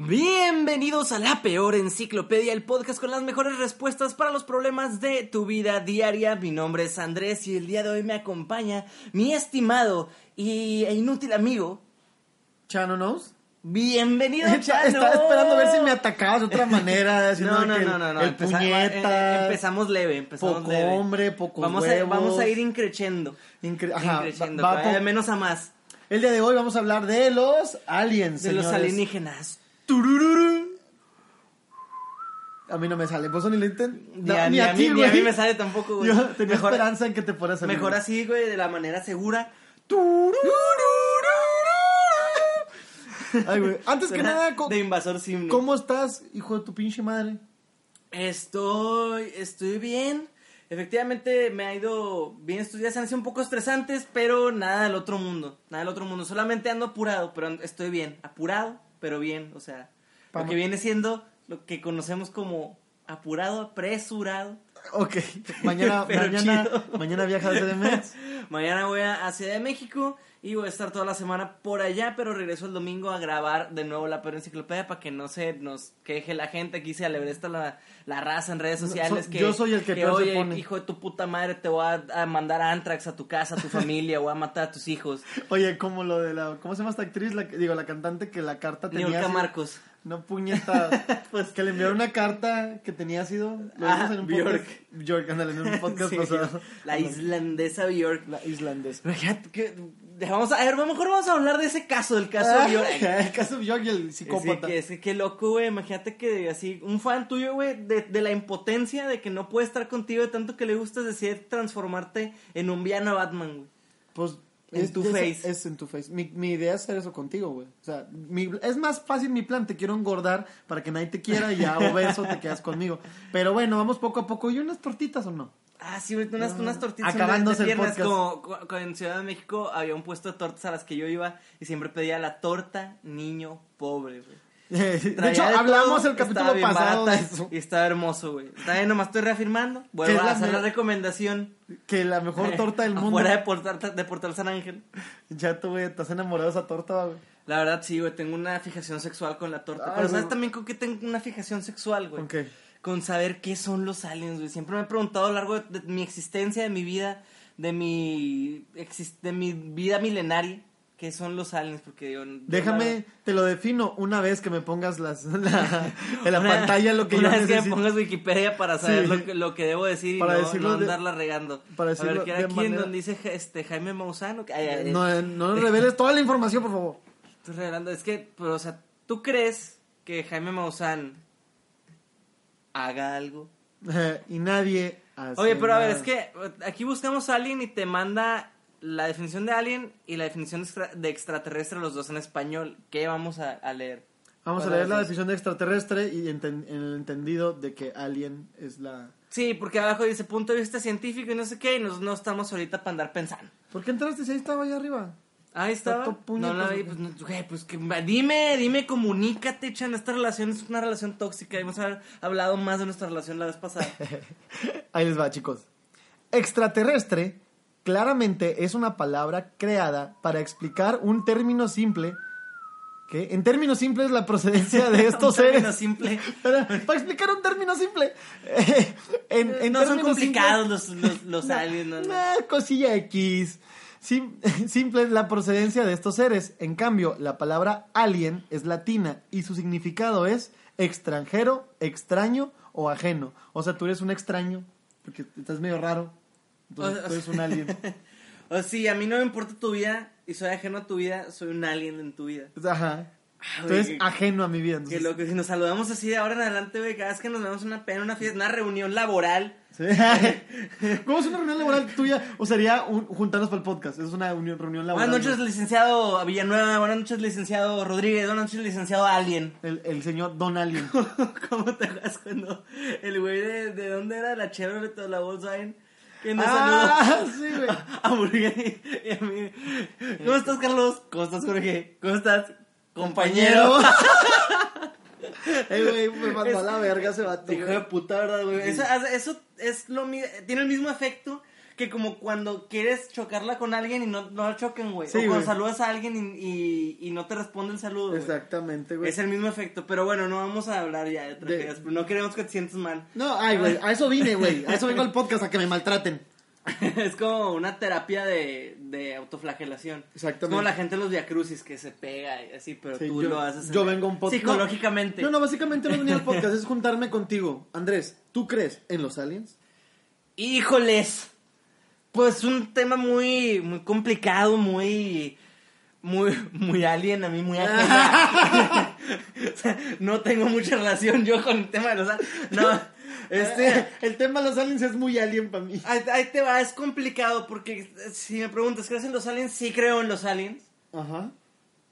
Bienvenidos a La Peor Enciclopedia, el podcast con las mejores respuestas para los problemas de tu vida diaria. Mi nombre es Andrés y el día de hoy me acompaña mi estimado y e inútil amigo. Chano Knows. Bienvenido, Estaba Chano. esperando a ver si me atacabas de otra manera. No, no, no, no, no. El empeza- puñeta. eh, empezamos leve, empezamos poco leve. hombre, poco vamos a, huevos. vamos a ir increchendo. Incre- Ajá, increchendo, va- va que vaya po- de menos a más. El día de hoy vamos a hablar de los aliens. De los alienígenas. Turururu. A mí no me sale, por eso ni lo intento. Ni, a, ni a mí, ni a mí me sale tampoco, güey. Yo tenía Mejor- esperanza en que te fuera a salir. Mejor así, güey, de la manera segura. Ay, güey. Antes que nada, de invasor simio. ¿cómo estás, hijo de tu pinche madre? Estoy, estoy bien. Efectivamente me ha ido bien estos días, han sido un poco estresantes, pero nada del otro mundo, nada del otro mundo. Solamente ando apurado, pero estoy bien. Apurado, pero bien, o sea, lo Vamos. que viene siendo lo que conocemos como apurado, apresurado. Ok, mañana, mañana, mañana viajas de CDMX. Mañana voy a, a Ciudad de México y voy a estar toda la semana por allá, pero regreso el domingo a grabar de nuevo la peor enciclopedia para que no se nos queje la gente. Aquí se alebresta la, la raza en redes sociales. so- que, yo soy el que peor se oye, pone". hijo de tu puta madre, te voy a, a mandar a Antrax a tu casa, a tu familia, voy a matar a tus hijos. Oye, como lo de la. ¿Cómo se llama esta actriz? La, que- digo, la cantante que la carta tenía. Niurka ácido. Marcos. No, puñeta. Pues- que le enviaron una carta que tenía ácido. Lo Ah, en un Bjork. podcast. Bjork, ándale, en un podcast Sí, pasado. la islandesa Bjork. La islandesa. Que- Vamos a, a ver, mejor vamos a hablar de ese caso, del caso Ah, Bjork. el caso de Bjork y el psicópata. que, es que qué loco, güey. Imagínate que así, un fan tuyo, güey, de, de la impotencia de que no puede estar contigo de tanto que le gustas decide transformarte en un villano Batman, güey. Pues. En es, tu es- face. Es en tu face. Mi, mi idea es hacer eso contigo, güey. O sea, mi- es más fácil mi plan. Te quiero engordar para que nadie te quiera y ya obeso te quedas conmigo. Pero bueno, vamos poco a poco. ¿Y unas tortitas o no? Ah, sí, unas, unas tortitas acabándose de el piernas. podcast. Como cu- en Ciudad de México había un puesto de tortas a las que yo iba y siempre pedía la torta niño pobre, güey. de hecho, de hablamos todo, el capítulo pasado de barata eso. Y estaba hermoso, güey. Bien, nomás estoy reafirmando. ¿Qué Vuelvo a hacer la me- recomendación. Que la mejor torta del mundo. Afuera de Portal, de Portal San Ángel. Ya tú, güey, estás enamorado de esa torta, güey. La verdad, sí, güey, tengo una fijación sexual con la torta. Ay, Pero ¿sabes también con qué tengo una fijación sexual, güey? ¿Con qué? Con saber qué son los aliens, güey. Siempre me he preguntado a lo largo de, de mi existencia, de mi vida, de mi, de mi vida milenaria, qué son los aliens, porque yo... yo Déjame, te lo defino una vez que me pongas las, la- en la Una- pantalla lo que yo una vez que me pongas Wikipedia para saber Sí. lo, que, lo que debo decir y Para no, decirlo no de- andarla regando. para a decirlo ver, ¿qué era aquí manera- en donde dice este, Jaime Mausano? Ay, No, no nos reveles toda la información, por favor. Estoy revelando. Es que, pero, o sea, ¿tú crees que Jaime Maussan haga algo? y nadie hace Oye, pero a ver, nada. es que aquí buscamos alien y te manda la definición de alien y la definición de, extra- de extraterrestre, los dos en español. ¿Qué vamos a, a leer? Vamos a leer la definición de extraterrestre y enten- en el entendido de que alien es la... Sí, porque abajo dice punto de vista científico y no sé qué, y nos, no estamos ahorita para andar pensando. ¿Por qué entraste si ahí estaba allá arriba? Ahí estaba. Puñetas, No la vi, güey. pues, no, güey, pues que, dime, dime, comunícate, Chan. Esta relación es una relación tóxica. Hemos hablado más de nuestra relación la vez pasada. Ahí les va, chicos. Extraterrestre claramente es una palabra creada para explicar un término simple que en términos simples la procedencia de estos Un término seres simple. Para, para explicar un término simple. En, en no son complicados los, los, aliens. No, no. nah, cosilla X. Sim- simple es la procedencia de estos seres. En cambio, la palabra alien es latina y su significado es extranjero, extraño o ajeno. O sea, tú eres un extraño porque estás medio raro. Entonces, O tú eres un alien. O sí, a mí no me importa tu vida y soy ajeno a tu vida, soy un alien en tu vida. Ajá. Ah, güey, qué- ajeno a mi vida. Que Entonces, lo que si nos saludamos así de ahora en adelante, güey, cada vez que nos vemos una pena, una fiesta, una reunión laboral. Sí. ¿Cómo es una reunión laboral tuya? ¿O sería un, juntarnos para el podcast? Es una unión- reunión laboral. Buenas noches, ¿no? licenciado Villanueva. Buenas noches, licenciado Rodríguez. Buenas noches, licenciado Alien. El, el señor Don Alien. ¿Cómo te acuerdas cuando el güey de, de dónde era la Chevrolet o la Volkswagen? Que nos ah, saludó sí, güey. a Burguini y a mí. ¿Cómo estás, Carlos? ¿Cómo estás, Jorge? ¿Cómo estás, compañero? Eh, güey, me mandó a la verga ese vato. Hijo de puta, ¿verdad, güey? Eso, eso es lo mi- tiene el mismo efecto que como cuando quieres chocarla con alguien y no, no la choquen, güey. Sí, o cuando saludas a alguien y, y, y no te responde el saludo. Exactamente, güey. Es el mismo efecto, pero bueno, no vamos a hablar ya de tragedias, no queremos que te sientas mal. No, ay, güey, a eso vine, güey. A eso vengo al podcast, a que me maltraten. es como una terapia de, de autoflagelación. Exactamente. Es como la gente en los viacrucis que se pega y así, pero Sí, tú yo, lo haces. yo vengo a un podcast. Psicológicamente. No, no, básicamente no venía al podcast, es juntarme contigo. Andrés, ¿tú crees en los aliens? Híjoles. Pues un tema muy, muy complicado, muy, muy, muy alien, a mí muy ajeno. O sea, no tengo mucha relación yo con el tema de los aliens. No, este, el tema de los aliens es muy alien para mí. ahí, ahí te va, es complicado porque si me preguntas, ¿crees en los aliens? Sí creo en los aliens, Ajá.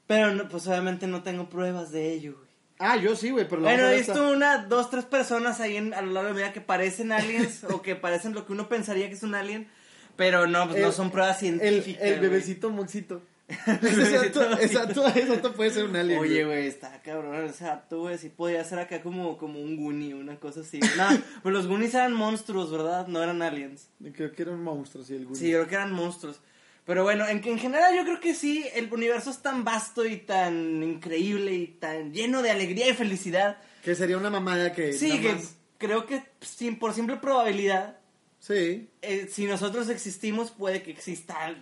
pero no, pues obviamente no tengo pruebas de ello, güey. Ah, yo sí, güey, pero Bueno, he visto una, dos, tres personas ahí en- a lo largo de mi vida que parecen aliens o que parecen lo que uno pensaría que es un alien, pero no, pues no El- son pruebas El, científicas. el güey. bebecito moxito. exacto, exacto, exacto puede ser un alien. Oye, güey, está cabrón, o sea, tú, güey, sí podía ser acá como, como un Goonie, una cosa así. No, pues los Goonies eran monstruos, ¿verdad? No eran aliens. Creo que era un monstruo, sí, el Goonie. Sí, creo que eran monstruos. Pero bueno, en, en general yo creo que sí, el universo es tan vasto y tan increíble y tan lleno de alegría y felicidad. Que sería una mamada que. Sí, que más- creo que sin, por simple probabilidad Sí, eh, si nosotros existimos, puede que exista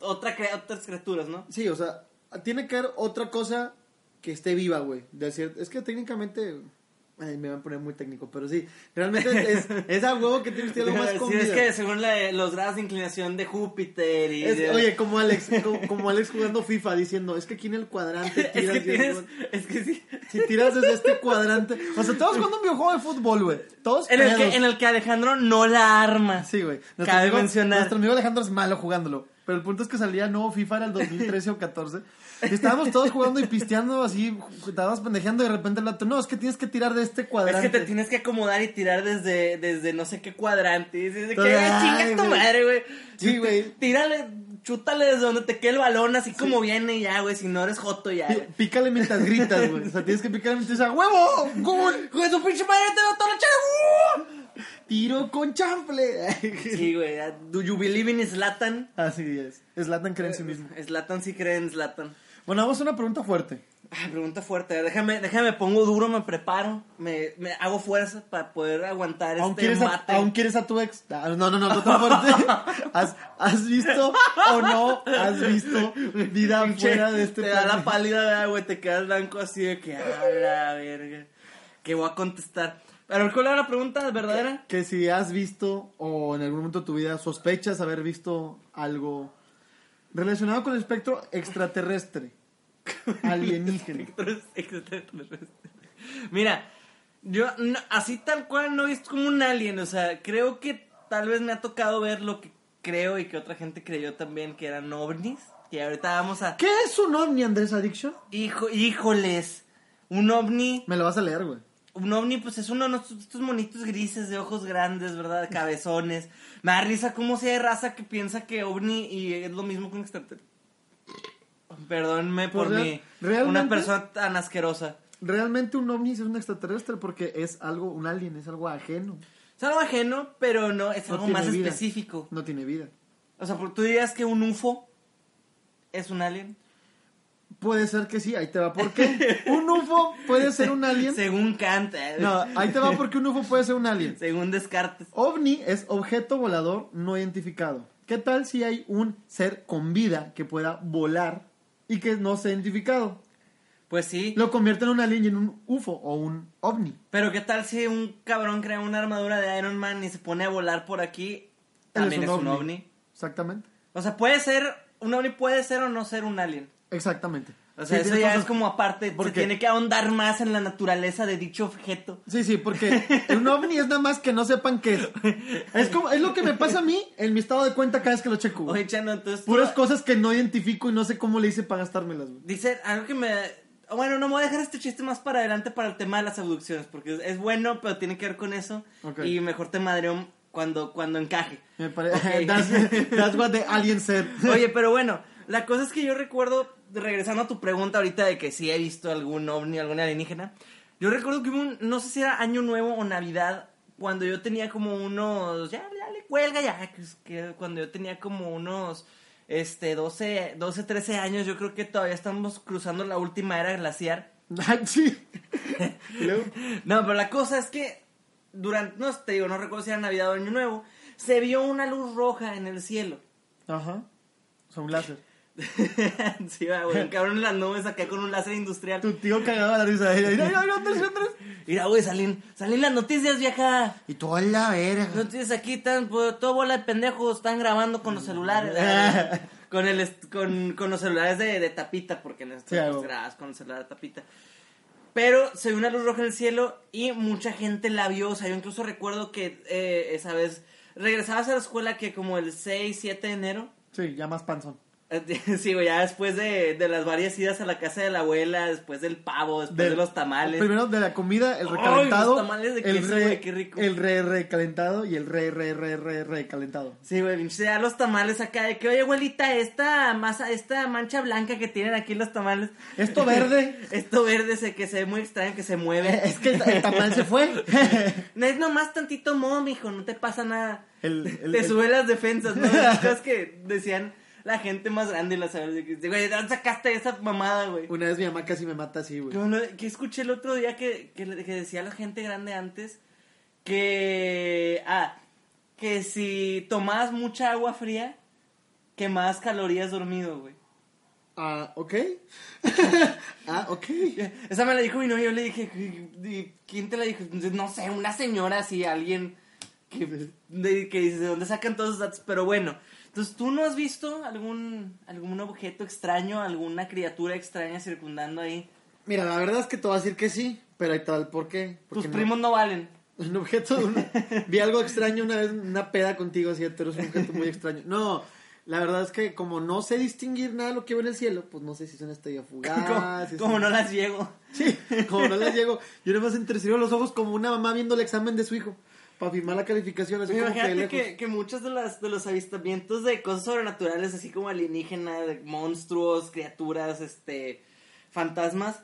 otra otras criaturas, ¿no? sí, o sea, tiene que haber otra cosa que esté viva, güey. Decir, es que técnicamente. Ay, me van a poner muy técnico, pero sí. Realmente es, es a huevo que tienes que algo más con Sí, es que según la- los grados de inclinación de Júpiter y Es- de- Oye, como Alex, como, como Alex jugando FIFA diciendo, es que aquí en el cuadrante es tiras que es tienes, gol. es que sí. Si tiras desde este cuadrante. O sea, todos jugando un videojuego de fútbol, güey. Todos En el, que, en el que Alejandro no la arma. Sí, güey. Nuestro Cabe amigo- mencionar. Nuestro amigo Alejandro es malo jugándolo. Pero el punto es que salía nuevo FIFA era el 2013 o 14. Y estábamos todos jugando y pisteando así, estábamos pendejeando y de repente el otro, no, es que tienes que tirar de este Es cuadrante. que te tienes que acomodar y tirar desde, desde no sé qué cuadrante. Y dices que, Ay, "Ay, chinga tu güey. madre, güey. Sí, güey. Tírale, chútale desde donde te quede el balón, así como viene ya, güey. Si no eres joto ya, Pí- güey. Pícale mientras gritas, güey. O sea, tienes que picarle mientras dices, ¡a huevo! ¡Gol! ¡Hijo de su pinche madre, te lo toda la chava! ¡Tiro con chanfle! Sí, güey. Do you believe in Zlatan? Así es. Slatan cree en sí mismo. Zlatan sí cree en Zlatan. Bueno, vamos a una pregunta fuerte. Ay, pregunta fuerte. a Déjame, déjame, pongo duro, me preparo. Me, me hago fuerza para poder aguantar ¿Aún este quieres, a, mate. aún quieres a tu ex? Ah, No, no, no, no tan fuerte. ¿Has, has visto o no has visto vida fuera de este Te da la planeta? pálida, ¿verdad, güey. Te quedas blanco así de que, a la verga. Que voy a contestar. Pero, ¿cuál era la pregunta verdadera? Que si has visto o en algún momento de tu vida sospechas haber visto algo relacionado con el espectro extraterrestre, alienígena. Mira, yo no- así tal cual no he visto como un alien, o sea, creo que tal vez me ha tocado ver lo que creo y que otra gente creyó también que eran ovnis. Y ahorita vamos a... ¿Qué es un ovni, Andrés Addiction? Hijo, híjoles, un ovni, Me lo vas a leer, güey. Un ovni pues es uno de estos monitos grises de ojos grandes, ¿verdad? Cabezones. Me da risa cómo si hay raza que piensa que ovni y es lo mismo que un extraterrestre. Perdónme por Pues, mi... real- Una persona tan asquerosa. Realmente un ovni es un extraterrestre porque es algo, un alien, es algo ajeno. Es algo ajeno, pero no, es No algo más vida. específico. No tiene vida. O sea, por- tú dirías que un UFO es un alien. Puede ser que sí, ahí te va. ¿Por qué? Un UFO puede ser un alien. Según Kant. eh, No, ahí te va porque un UFO puede ser un alien. Según Descartes. OVNI es objeto volador no identificado. ¿Qué tal si hay un ser con vida que pueda volar y que no sea identificado? Pues sí. Lo convierte en un alien y en un UFO o un OVNI. Pero qué tal si un cabrón crea una armadura de Iron Man y se pone a volar por aquí. También es un ovni. Exactamente. O sea, puede ser, un ovni puede ser o no ser un alien. Exactamente. O sea, Sí, eso ya es como aparte, Porque- tiene que ahondar más en la naturaleza de dicho objeto. Sí, sí, porque un ovni es nada más que no sepan qué es. Es, como, es lo que me pasa a mí en mi estado de cuenta cada vez que lo checo. Oye, Chano, entonces... tú- Puras cosas que no identifico y no sé cómo le hice para gastármelas, güey. Dice algo que me. Bueno, no me voy a dejar este chiste más para adelante para el tema de las abducciones, porque es- bueno, pero tiene que ver con eso. Y mejor te madreo cuando, cuando encaje. Me parece. Ok. That's, that's what the alien said. Oye, pero bueno, la cosa es que yo recuerdo, regresando a tu pregunta ahorita de que si he visto algún ovni, algún alienígena, yo recuerdo que hubo un, no sé si era Año Nuevo o Navidad, cuando yo tenía como unos, ya, ya le cuelga ya, que, que cuando yo tenía como unos, este, 12, 12, 13 años, yo creo que todavía estamos cruzando la última era glaciar. Ah, sí. No, pero la cosa es que durante, no te digo, no recuerdo si era Navidad o Año Nuevo, se vio una luz roja en el cielo. Ajá. O sea, un láser. sí, va, güey, un cabrón en las nubes acá con un láser industrial. Tu tío cagaba la risa. Mira, mira, mira. Mira, güey, salín, salín las noticias, vieja. Y tú a la verga. Noticias aquí están, pues, todo bola de pendejos, están grabando con los celulares. eh, con el con, con los celulares de, de tapita, porque en este Sí, grabas con el celular de tapita. Pero se vio una luz roja en el cielo y mucha gente la vio. O sea, yo incluso recuerdo que eh, esa vez regresabas a la escuela que como el 6, 7 de enero. Sí, ya más panzón. Sí, güey, ya después de, de las varias idas a la casa de la abuela, después del pavo, después Del- de los tamales. Primero de la comida, el recalentado. los tamales de el queso, re, güey, qué rico. El re recalentado y el re re re re recalentado. Sí, güey, ya los tamales acá de que, oye, abuelita, esta masa, esta mancha blanca que tienen aquí los tamales. Esto verde. Esto verde se, que se ve muy extraño, que se mueve. Es que el, el tamal se fue. No es nomás tantito moho, mijo, no te pasa nada. El, el- te el- sube las defensas, ¿no? Esas cosas que decían la gente más grande, la que, güey, ¿de dónde sacaste esa mamada, güey? Una vez mi mamá casi me mata así, güey. No- que escuché el otro día que, que, decía la gente grande antes que, ah, que si tomabas mucha agua fría, quemabas calorías dormido, güey. Ah, ok. ah, ok. Esa me la dijo mi novio, yo le dije, "¿Y ¿quién te la dijo? No sé, una señora así, alguien que, de, que dice, ¿de dónde sacan todos esos datos? Pero bueno, entonces, ¿tú no has visto algún, algún objeto extraño, alguna criatura extraña circundando ahí? Mira, la verdad es que te voy a decir que sí, pero hay tal, ¿por qué? Tus Porque no- primos no valen. Un objeto, vi algo extraño una vez, una peda contigo, así, pero es un objeto muy extraño. No, la verdad es que como no sé distinguir nada de lo que veo en el cielo, pues no sé si es una estrella fugaz. como si no las llego. Sí, como no les llego. Yo nada más entrecierro los ojos como una mamá viendo el examen de su hijo, para firmar la calificación, así como Imagínate que, que muchos de, las, de los avistamientos de cosas sobrenaturales, así como alienígenas, monstruos, criaturas, este, fantasmas,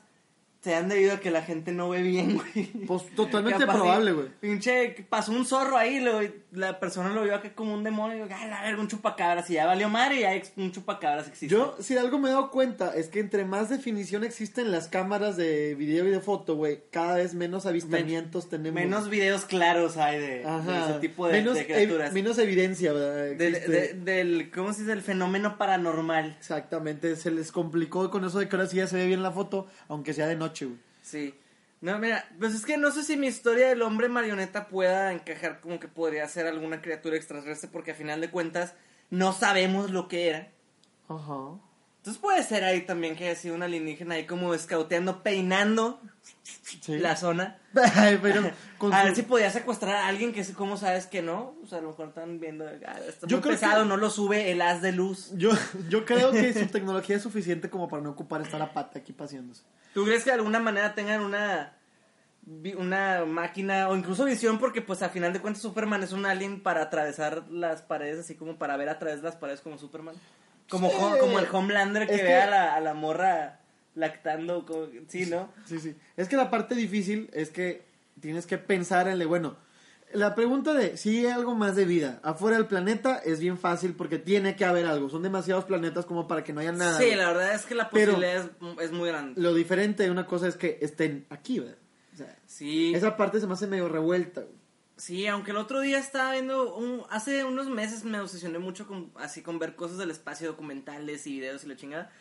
se han debido a que la gente no ve bien, güey. Pues totalmente Capaz, probable, güey. Pinche, pasó un zorro ahí, lo- la persona lo vio acá como un demonio, y ay, la verga, un chupacabras, y ya valió madre, y ya un chupacabras existe. Yo, si algo me he dado cuenta, es que entre más definición existen las cámaras de video y de foto, güey, cada vez menos avistamientos tenemos. Menos videos claros hay de, de ese tipo de, menos, de criaturas. ev- menos evidencia, ¿verdad? Del- de- del, ¿cómo se dice? El fenómeno paranormal. Exactamente, se les complicó con eso de que ahora sí ya se ve bien la foto, aunque sea de noche, güey. Sí. No, mira, pues es que no sé si mi historia del hombre marioneta pueda encajar como que podría ser alguna criatura extraterrestre, porque a final de cuentas no sabemos lo que era. Ajá. Entonces puede ser ahí también que haya sido un alienígena ahí como escauteando, peinando Sí. la zona. Ay, pero con A su- ver si podía secuestrar a alguien que, ¿cómo sabes que no? O sea, a lo mejor están viendo, ah, está Yo muy pesado, que- no lo sube el haz de luz. yo, yo creo que su tecnología es suficiente como para no ocupar estar a pata aquí paseándose. ¿Tú crees que de alguna manera tengan una una máquina o incluso visión porque pues a final de cuentas Superman es un alien para atravesar las paredes así como para ver a través de las paredes como Superman? Como, Sí. Como el Homelander que, Es ve que- a, la, a la morra lactando, como- sí, ¿no? Sí, sí. Es que la parte difícil es que tienes que pensar en, le- bueno, la pregunta de si hay algo más de vida afuera del planeta es bien fácil porque tiene que haber algo. Son demasiados planetas como para que no haya nada. Sí, la verdad es que la Pero- posibilidad es, es muy grande. Lo diferente de una cosa es que estén aquí, ¿verdad? O sea, Sí. esa parte se me hace medio revuelta, güey. Sí, aunque el otro día estaba viendo, un, hace unos meses me obsesioné mucho con, así con ver cosas del espacio, documentales y videos y la chingada.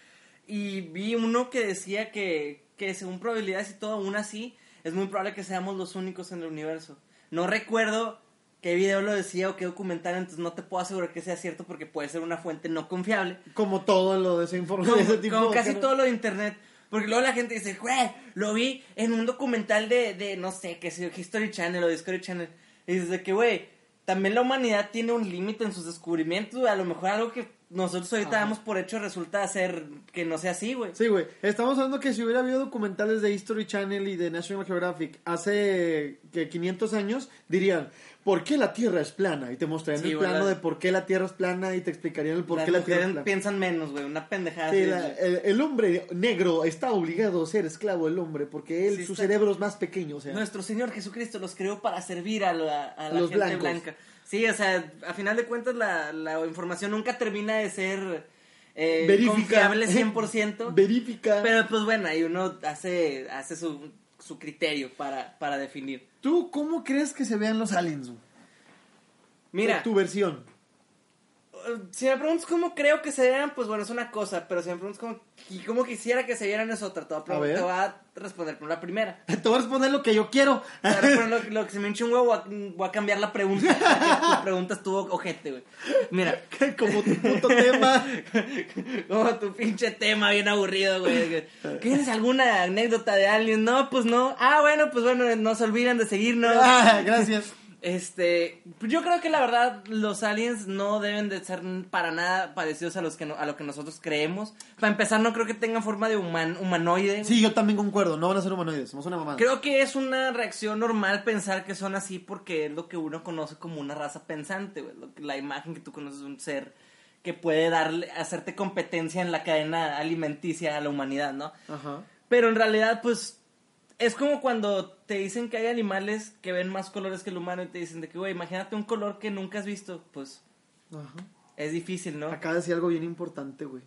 Y vi uno que decía que, que según probabilidades y todo, aún así, es muy probable que seamos los únicos en el universo. No recuerdo qué video lo decía o qué documental, entonces no te puedo asegurar que sea cierto porque puede ser una fuente no confiable. Como todo lo de esa información. Como, tipo, como casi todo lo de internet. Porque luego la gente dice, güey, lo vi en un documental de, de no sé, que sé yo, History Channel o Discovery Channel. Y dices de que, güey, también la humanidad tiene un límite en sus descubrimientos. güey. A lo mejor algo que nosotros ahorita Ajá. damos por hecho resulta ser que no sea así, güey. Sí, güey. Estamos hablando que si hubiera habido documentales de History Channel y de National Geographic hace que 500 años, dirían, ¿por qué la Tierra es plana? Y te mostrarían Sí, el plano la- de por qué la Tierra es plana y te explicarían el por Las qué la Tierra es plana. piensan menos, güey. Una pendejada. Sí, la- el, el hombre negro está obligado a ser esclavo del hombre porque él, Sí, su está- cerebro es más pequeño. O sea, Nuestro Señor Jesucristo los creó para servir a la, a la los gente blancos. blanca. Sí, o sea, a final de cuentas la, la información nunca termina de ser eh, Verifica. confiable 100%. Verifica. pero pues bueno, ahí uno hace, hace su, su criterio para, para definir. ¿Tú cómo crees que se vean los aliens? Mira, Tu versión. Si me preguntas cómo creo que se vieran, pues bueno, es una cosa, pero si me preguntas cómo, y cómo quisiera que se vieran es otra. Te voy a, A ver. te voy a responder con la primera. Te voy a responder lo que yo quiero. Te voy a responder lo, lo que se me hinche un huevo, voy a, voy a cambiar la pregunta. tu pregunta estuvo ojete, güey. Mira, Como tu puto tema. como tu pinche tema bien aburrido, güey. ¿Tienes alguna anécdota de alguien? No, pues no. Ah, bueno, pues bueno, no se olviden de seguirnos. Ah, gracias. Este, yo creo que la verdad los aliens no deben de ser para nada parecidos a los que no- a lo que nosotros creemos. Para empezar, no creo que tengan forma de human, humanoide. Sí, yo también concuerdo. No van a ser humanoides. Somos una mamada. Creo que es una reacción normal pensar que son así porque es lo que uno conoce como una raza pensante, güey. Lo que- La imagen que tú conoces de un ser que puede darle, hacerte competencia en la cadena alimenticia a la humanidad, ¿no? Ajá. Pero en realidad, pues, es como cuando te dicen que hay animales que ven más colores que el humano y te dicen de que, güey, imagínate un color que nunca has visto, pues, Ajá. es difícil, ¿no? Acaba de decir algo bien importante, güey.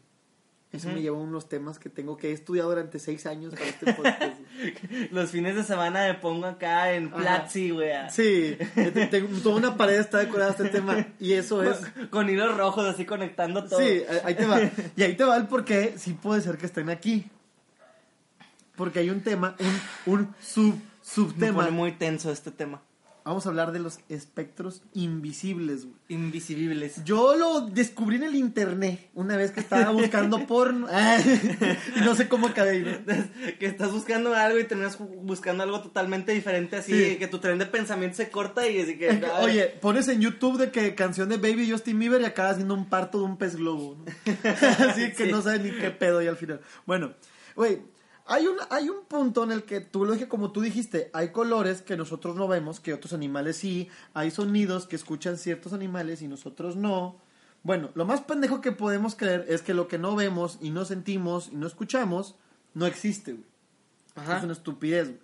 Eso me lleva a unos temas que tengo que he estudiado durante seis años para este podcast. Los fines de semana me pongo acá en. Platzi, güey. sí, toda una pared está decorada este tema. Y eso es. Con hilos rojos así conectando todo. Sí, ahí te va. Y ahí te va el por qué sí puede ser que estén aquí. Porque hay un tema, un, un sub, Me subtema. pone muy tenso este tema. Vamos a hablar de los espectros invisibles, güey. Invisibles. Yo lo descubrí en el internet una vez que estaba buscando porno. y no sé cómo acabé. ¿no? que estás buscando algo y terminas buscando algo totalmente diferente, así Sí. que tu tren de pensamiento se corta y así que... Oye, pones en YouTube de que canción de Baby Justin Bieber y acaba haciendo un parto de un pez globo. ¿no? Así que Sí. no sabes ni qué pedo y al final. Bueno, güey, hay un, hay un punto en el que tú lo dije como tú dijiste, hay colores que nosotros no vemos, que otros animales sí, hay sonidos que escuchan ciertos animales y nosotros no. Bueno, lo más pendejo que podemos creer es que lo que no vemos y no sentimos y no escuchamos no existe, güey. Ajá. Es una estupidez, güey.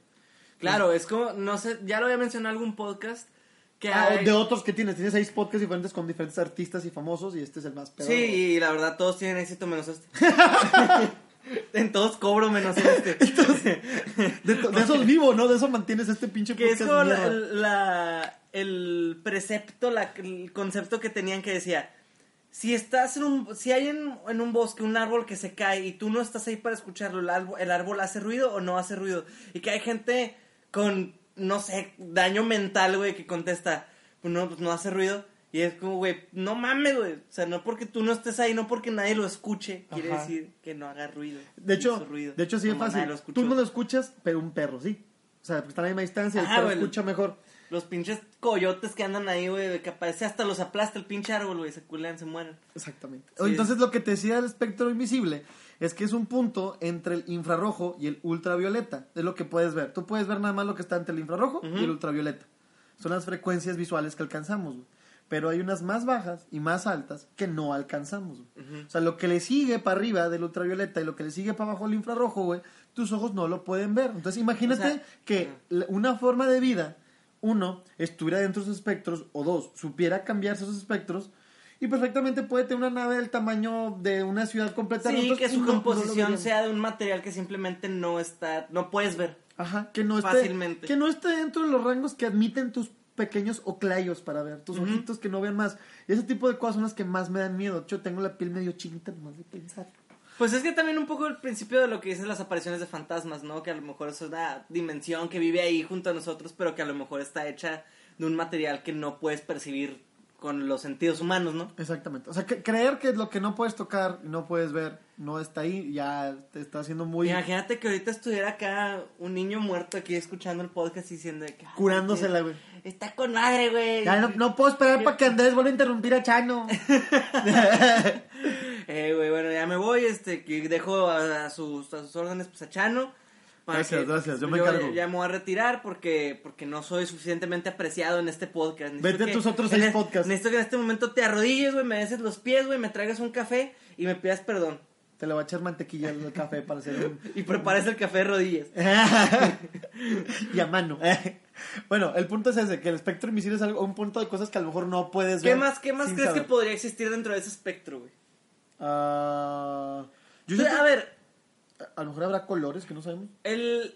Claro, es como, no sé, ya lo había mencionado en algún podcast, que Ah, hay- de otros que tienes, tienes seis podcasts diferentes con diferentes artistas y famosos y este es el más peor. Sí, y la verdad todos tienen éxito menos este. en todos cobro menos este. De, to- de esos vivo, ¿no? De eso mantienes este pinche que es como la, la- el precepto, la- el concepto que tenían que decía, si estás en un, si hay en, en un bosque un árbol que se cae y tú no estás ahí para escucharlo, el árbol, el árbol hace ruido o no hace ruido. Y que hay gente con, no sé, daño mental, güey, que contesta, pues no, pues no hace ruido. Y es como, güey, no mames, güey. O sea, no porque tú no estés ahí, no porque nadie lo escuche, quiere Ajá. decir que no haga ruido. De hecho, ruido. de hecho sí es fácil. Tú no lo escuchas, pero un perro sí. O sea, porque está a la misma distancia, el Ajá, perro güey. escucha mejor. Los pinches coyotes que andan ahí, güey, de que aparece hasta los aplasta el pinche árbol, güey, se culean, se mueren. Exactamente. Sí, Entonces lo que te decía del espectro invisible es que es un punto entre el infrarrojo y el ultravioleta. Es lo que puedes ver. Tú puedes ver nada más lo que está entre el infrarrojo y el ultravioleta. Son las frecuencias visuales que alcanzamos, güey. Pero hay unas más bajas y más altas que no alcanzamos. güey. O sea, lo que le sigue para arriba del ultravioleta y lo que le sigue para abajo del infrarrojo, güey, tus ojos no lo pueden ver. Entonces imagínate O sea, que una forma de vida, uno, estuviera dentro de esos espectros, o dos, supiera cambiarse esos espectros, y perfectamente puede tener una nave del tamaño de una ciudad completa. Sí, que su no- composición sea de un material que simplemente no está, no puedes ver. Ajá, que no esté, Fácilmente. que no esté dentro de los rangos que admiten tus pequeños oclayos para ver, tus ojitos que no vean más. Y ese tipo de cosas son las que más me dan miedo. Yo tengo la piel medio chinita nomás de pensar. Pues es que también un poco el principio de lo que dicen las apariciones de fantasmas, ¿no? Que a lo mejor es una dimensión que vive ahí junto a nosotros, pero que a lo mejor está hecha de un material que no puedes percibir con los sentidos humanos, ¿no? Exactamente. O sea, que creer que lo que no puedes tocar y no puedes ver no está ahí, ya te está haciendo muy... Imagínate que ahorita estuviera acá un niño muerto aquí escuchando el podcast y diciendo que... "Ay, Curándosela, güey. Está con madre, güey. Ya no, no puedo esperar para que Andrés vuelva a interrumpir a Chano. Eh, güey, bueno, ya me voy, este, que dejo a, a sus, a sus órdenes, pues, a Chano. Gracias, gracias, yo me encargo. Ya me voy a retirar porque, porque no soy suficientemente apreciado en este podcast. Necesito Vete a tus otros seis e- podcasts. Necesito que en este momento te arrodilles, güey, me beses los pies, güey, me traigas un café y me pidas perdón. Te le va a echar mantequilla al café para hacer un... Y prepares el café de rodillas. y a mano. bueno, el punto es ese, que el espectro invisible es algo, un punto de cosas que a lo mejor no puedes ¿Qué ver. más, qué más crees saber. que podría existir dentro de ese espectro, güey? Yo siento- a ver, a lo mejor habrá colores que no sabemos. el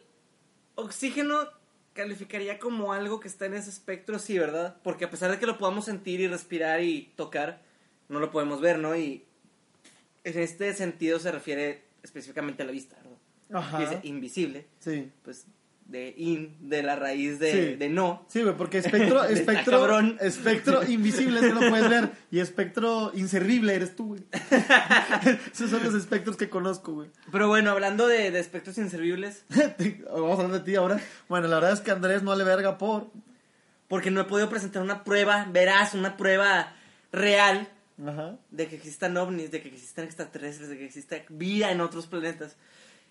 oxígeno calificaría como algo que está en ese espectro, sí, ¿verdad? Porque a pesar de que lo podamos sentir y respirar y tocar, no lo podemos ver, ¿no? Y en este sentido se refiere específicamente a la vista, ¿verdad? Ajá. Dice invisible, Sí. pues de in, de la raíz de, Sí. de no. Sí, güey, porque espectro, espectro, cabrón. espectro invisible no puedes ver y espectro inservible eres tú, güey. Esos son los espectros que conozco, güey. Pero bueno, hablando de, de espectros inservibles, Vamos a hablar de ti ahora. Bueno, la verdad es que Andrés no le verga por. porque no he podido presentar una prueba veraz, una prueba real Ajá. de que existan ovnis, de que existan extraterrestres, de que exista vida en otros planetas.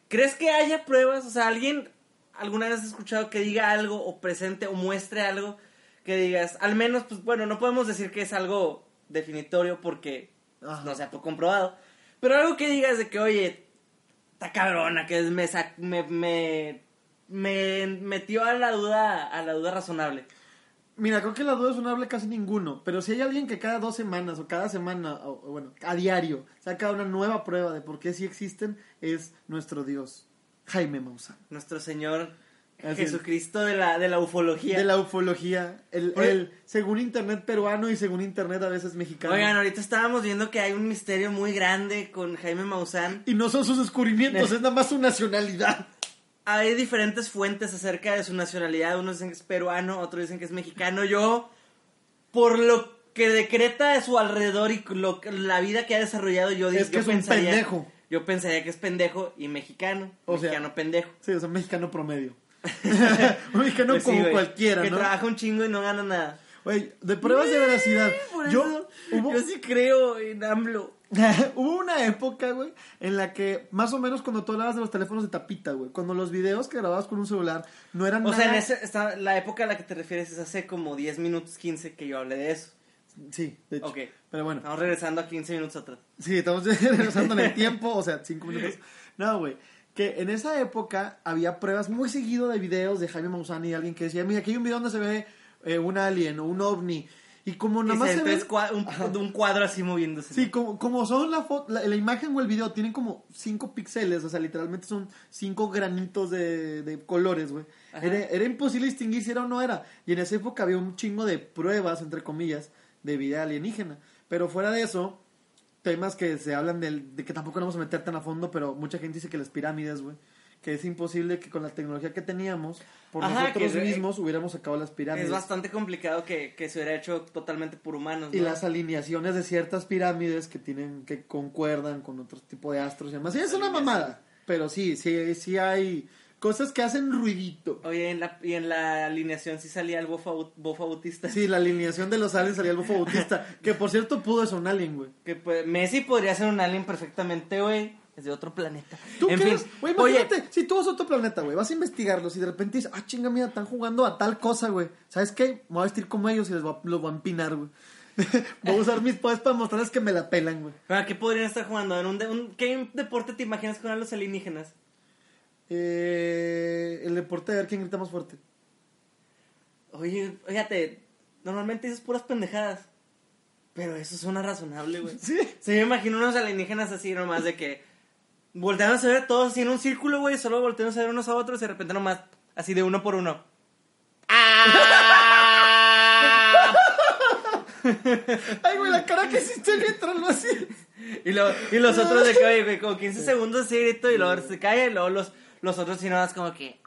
¿Crees que haya pruebas? O sea, alguien alguna vez has escuchado que diga algo o presente o muestre algo que digas, al menos, pues bueno, no podemos decir que es algo definitorio porque pues, Ajá. no se ha comprobado, pero algo que digas de que, oye, está cabrona, que me, me, me, me metió a la duda, a la duda razonable. Mira, creo que la duda es no hable casi ninguno, pero si hay alguien que cada dos semanas o cada semana, o, o bueno, a diario, saca una nueva prueba de por qué sí existen, es nuestro Dios, Jaime Maussan. Nuestro Señor Así. Jesucristo de la, de la ufología. De la ufología, el, el según internet peruano y según internet a veces mexicano. Oigan, ahorita estábamos viendo que hay un misterio muy grande con Jaime Maussan. Y no son sus descubrimientos, es nada más su nacionalidad. Hay diferentes fuentes acerca de su nacionalidad. Unos dicen que es peruano, otros dicen que es mexicano. Yo, por lo que decreta de su alrededor y lo, la vida que ha desarrollado, yo, Es yo que es un pensaría, pendejo. Yo pensaría que es pendejo y mexicano. O sea, mexicano pendejo. Sí, es un mexicano promedio. un mexicano Pues sí, como cualquiera, Que ¿no? trabaja un chingo y no gana nada. Güey, de pruebas de veracidad. Por Yo, eso, hubo, yo sí creo en AMLO. hubo una época, güey, en la que más o menos cuando tú hablabas de los teléfonos de tapita, güey, cuando los videos que grababas con un celular no eran O nada... sea, en ese, la época a la que te refieres es hace como 10 minutos 15 que yo hablé de eso. Sí, de hecho. Ok. Pero bueno, Estamos regresando a 15 minutos atrás. sí, estamos regresando en el tiempo, o sea, cinco minutos. No, güey, que en esa época había pruebas muy seguido de videos de Jaime Maussan y alguien que decía, mira, aquí hay un video donde se ve eh, un alien o un ovni. Y como nada más se ve un, un cuadro así moviéndose. Sí, como, como son la, foto, la, la imagen o el video, tienen como cinco píxeles, o sea, literalmente son cinco granitos de, de colores, güey. Era, era imposible distinguir si era o no era. Y en esa época había un chingo de pruebas, entre comillas, de vida alienígena. Pero fuera de eso, temas que se hablan del, de que tampoco nos vamos a meter tan a fondo, pero mucha gente dice que las pirámides, güey, que es imposible que con la tecnología que teníamos, por Ajá, nosotros que- mismos hubiéramos sacado las pirámides. Es bastante complicado que, que se hubiera hecho totalmente por humanos. Y ¿no? las alineaciones de ciertas pirámides que tienen, que concuerdan con otro tipo de astros y demás. Sí, es una mamada. Pero sí, sí, sí hay cosas que hacen ruidito. Oye, en la, y en la alineación sí salía el bofa, bofa bautista. Sí, la alineación de los aliens salía el bufo bautista. Que por cierto pudo ser un alien, güey. Que pues, Messi podría ser un alien perfectamente, güey. Es de otro planeta. ¿Tú en crees? fin, Güey, oye, imagínate, si tú vas a otro planeta, güey, vas a investigarlos y de repente dices, ah, chinga, mira, están jugando a tal cosa, güey. ¿Sabes qué? Me voy a vestir como ellos y les voy a, los voy a empinar, güey. voy a usar mis poderes para mostrarles que me la pelan, güey. ¿a ¿qué podrían estar jugando? ¿En un, de- un- ¿Qué deporte te imaginas con los alienígenas? Eh, el deporte de ver quién grita más fuerte. Oye, fíjate, normalmente dices puras pendejadas. Pero eso suena razonable, güey. Sí. Se me imagino unos alienígenas así nomás de que voltean a ver todos así en un círculo, güey, solo voltean a ver unos a otros y de repente nomás así de uno por uno. Ay, güey, la cara que hiciste mientras lo hacía. Y, lo- y los otros de que, güey, como 15 segundos así grito y luego se cae y luego los, los otros sí nomás como que...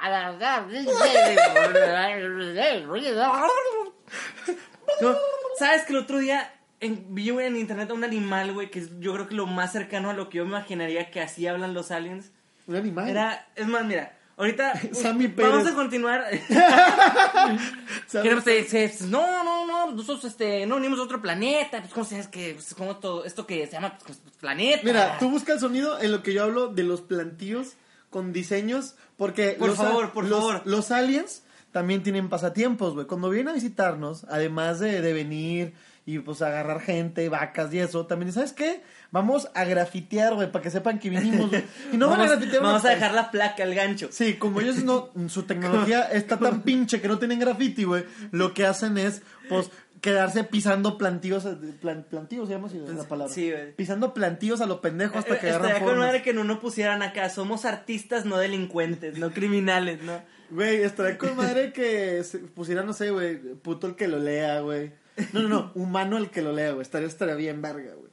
¿Sabes que el otro día en- vi en internet a un animal, güey, que es yo creo que lo más cercano a lo que yo me imaginaría que así hablan los aliens? Un animal. Era, es más, mira, ahorita Sammy vamos Pérez. a continuar. Se- no, no, no, nosotros este, no venimos de otro planeta, pues cómo sabes que, pues, cómo todo esto que se llama pues, planeta. Mira, tú busca el sonido en lo que yo hablo de los plantíos con diseños, porque Por los, favor, por los- favor. los aliens también tienen pasatiempos, güey. Cuando vienen a visitarnos, además de, de venir y pues agarrar gente, vacas y eso. También, ¿sabes qué? Vamos a grafitear, güey, para que sepan que vinimos. Y no van a vamos, grafitear una vamos a dejar la placa, el gancho. Sí, como ellos no, su tecnología está tan pinche que no tienen graffiti, güey. Lo que hacen es, pues, quedarse pisando plantíos, plan- plantíos, se llama así la palabra. Sí, güey. Pisando plantíos a lo pendejo hasta que Eh, agarran Estaría con madre que no nos pusieran acá. Somos artistas, no delincuentes, no criminales, ¿no? Güey, estaría con madre que se pusiera, no sé, güey, puto el que lo lea, güey. No, no, no, humano el que lo lea, güey. Estaría, estaría bien verga, güey.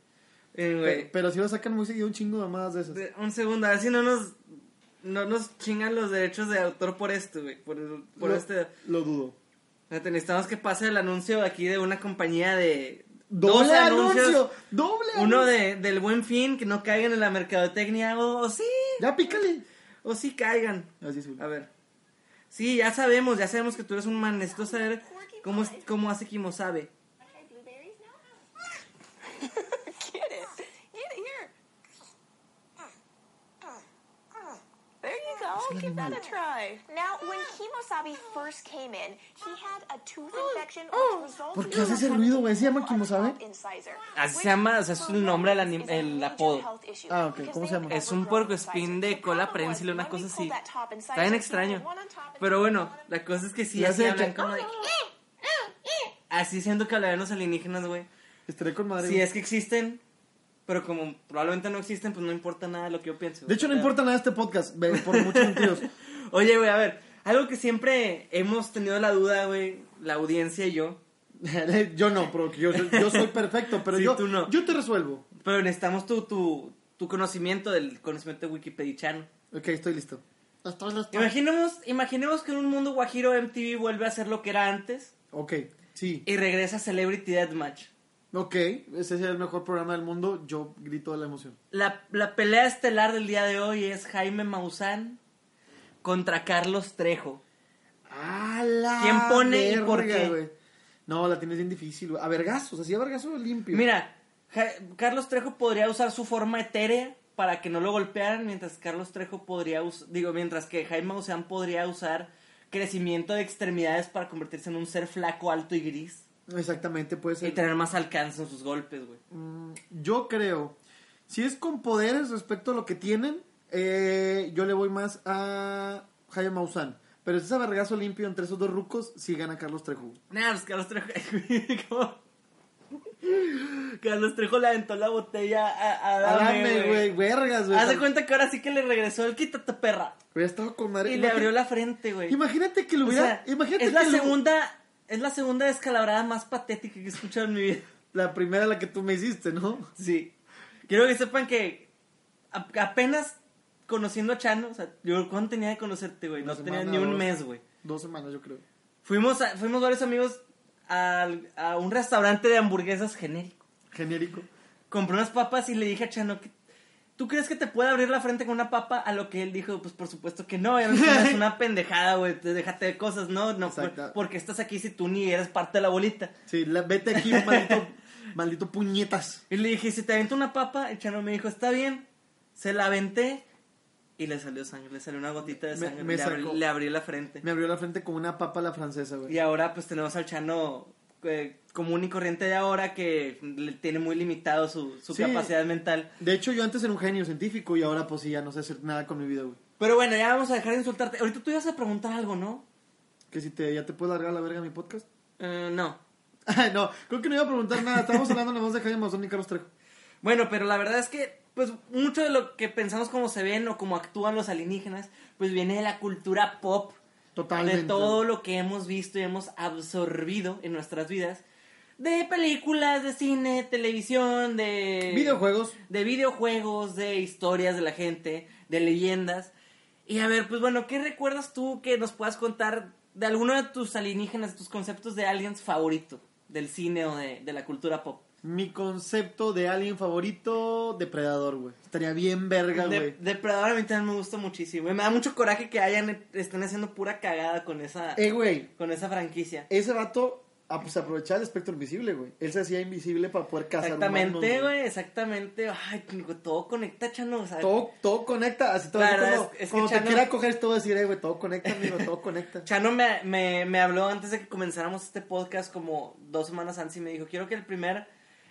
Eh, Pero, pero si lo sacan muy seguido un chingo de mamadas de esas. Un segundo, a ver si no nos, no nos chingan los derechos de autor por esto, güey. Por, por lo, este. lo dudo. Necesitamos que pase el anuncio aquí de una compañía de. ¡Doble 12 anuncio! ¡Doble Uno anuncio! de, del buen fin, que no caigan en la mercadotecnia, o, o sí, Ya, pícale. o sí caigan. Así es. A ver. Sí, ya sabemos, ya sabemos que tú eres un man. Necesito saber cómo, es- cómo hace you go. Give that a try. Now, when Kimosabi first came in, he had a tooth infection which resulted ¿Por qué hace ese ruido, güey? ¿Se llama incisor, Así se which llama, o sea, es el nombre del el apodo. Ah, ok. ¿Cómo se llama? Es un puercoespín de cola prensil, una cosa así. Está bien extraño. Pero bueno, la cosa es que sí, que- como de... Así siendo que hablarían los alienígenas, güey. Estaría con madre. Si güey. es que existen, pero como probablemente no existen, pues no importa nada de lo que yo pienso. De hecho, no importa nada este podcast, por muchos motivos. Oye, güey, a ver, algo que siempre hemos tenido la duda, güey, la audiencia y yo, yo no, porque yo, soy- yo soy perfecto, pero Sí, yo, tú no. yo te resuelvo. pero necesitamos tu, tu, tu conocimiento del conocimiento de Wikipedichano. Ok, estoy listo. Estoy listo. Imaginemos, imaginemos que en un mundo guajiro MTV vuelve a ser lo que era antes Ok, sí. y regresa Celebrity Deathmatch. Ok, ese es el mejor programa del mundo. Yo grito de la emoción. La, la pelea estelar del día de hoy es Jaime Maussan contra Carlos Trejo. ¡A la ¿Quién pone y por qué? No, la tienes bien difícil, güey. A vergazos, así a vergazos limpio. Mira, Ja- Carlos Trejo podría usar su forma etérea para que no lo golpearan, mientras Carlos Trejo podría usar, digo, mientras que Jaime Maussan podría usar crecimiento de extremidades para convertirse en un ser flaco, alto y gris Exactamente, puede y ser. tener más alcance en sus golpes, güey. Mm, Yo creo, si es con poderes respecto a lo que tienen, eh, yo le voy más a Jaime Maussan. Pero si es a vergazo limpio entre esos dos rucos, sí gana Carlos Trejo. Nah, pues Carlos Trejo. ¿cómo? Carlos Trejo le aventó la botella a, a Dame, güey, vergas, güey. Haz de cuenta que ahora sí que le regresó el quítate perra. Hubiera estado con madre. Y le abrió la frente, güey. Imagínate que lo O hubiera. sea, imagínate es la que lo- segunda, es la segunda descalabrada más patética que he escuchado en mi vida. La primera la que tú me hiciste, ¿no? Sí. Quiero que sepan que a- apenas conociendo a Chano, o sea, yo ¿cuándo tenía de conocerte, güey? No tenía ni un dos. mes, güey. Dos semanas, yo creo. Fuimos, a- fuimos varios amigos al- a un restaurante de hamburguesas genérico. Genérico. Compré unas papas y le dije a Chano, ¿tú crees que te puede abrir la frente con una papa? A lo que él dijo, pues por supuesto que no, es una pendejada, güey, te- déjate de cosas, ¿no? No, por- Exacto. porque estás aquí si tú ni eres parte de la bolita. Sí, la- vete aquí, maldito, maldito puñetas. Y le dije, si te avento una papa, el Chano me dijo, está bien. Se la aventé y le salió sangre, le salió una gotita de Me- sangre, me le, sacó. le abrí la frente. Me abrió la frente como una papa a la francesa, güey. Y ahora pues tenemos al Chano eh, común y corriente de ahora que tiene muy limitado su, su Sí. capacidad mental. De hecho, yo antes era un genio científico y ahora pues sí, ya no sé hacer nada con mi vida, güey. Pero bueno, ya vamos a dejar de insultarte. Ahorita tú ibas a preguntar algo, ¿no? Que si te, ya te puedo largar la verga mi podcast. Eh, no. Ay, no, creo que no iba a preguntar nada. Estábamos hablando nada más de Jaime Maussan y Carlos Trejo. Bueno, pero la verdad es que, pues, mucho de lo que pensamos cómo se ven o cómo actúan los alienígenas, pues viene de la cultura pop. Totalmente. De todo lo que hemos visto y hemos absorbido en nuestras vidas. De películas, de cine, televisión, de... Videojuegos. De videojuegos, de historias de la gente, de leyendas. Y a ver, pues bueno, ¿qué recuerdas tú que nos puedas contar de alguno de tus alienígenas, tus conceptos de aliens favorito? Del cine o de, de la cultura pop. Mi concepto de alien favorito, depredador, güey. Estaría bien verga, De- güey. Depredador a mí también me gusta muchísimo. Me da mucho coraje que hayan estén haciendo pura cagada con esa Eh, güey, con esa franquicia. ese vato Ah, pues aprovechaba el espectro invisible, güey. Él se hacía invisible para poder cazar Exactamente, güey, exactamente. Ay, todo conecta, Chano. o sea, Todo, todo conecta, así todo. Verdad cuando es- que cuando te quiera coger, todo decir, güey, todo conecta, amigo, todo conecta. Chano me, me, me habló antes de que comenzáramos este podcast como dos semanas antes y me dijo, quiero que el primer,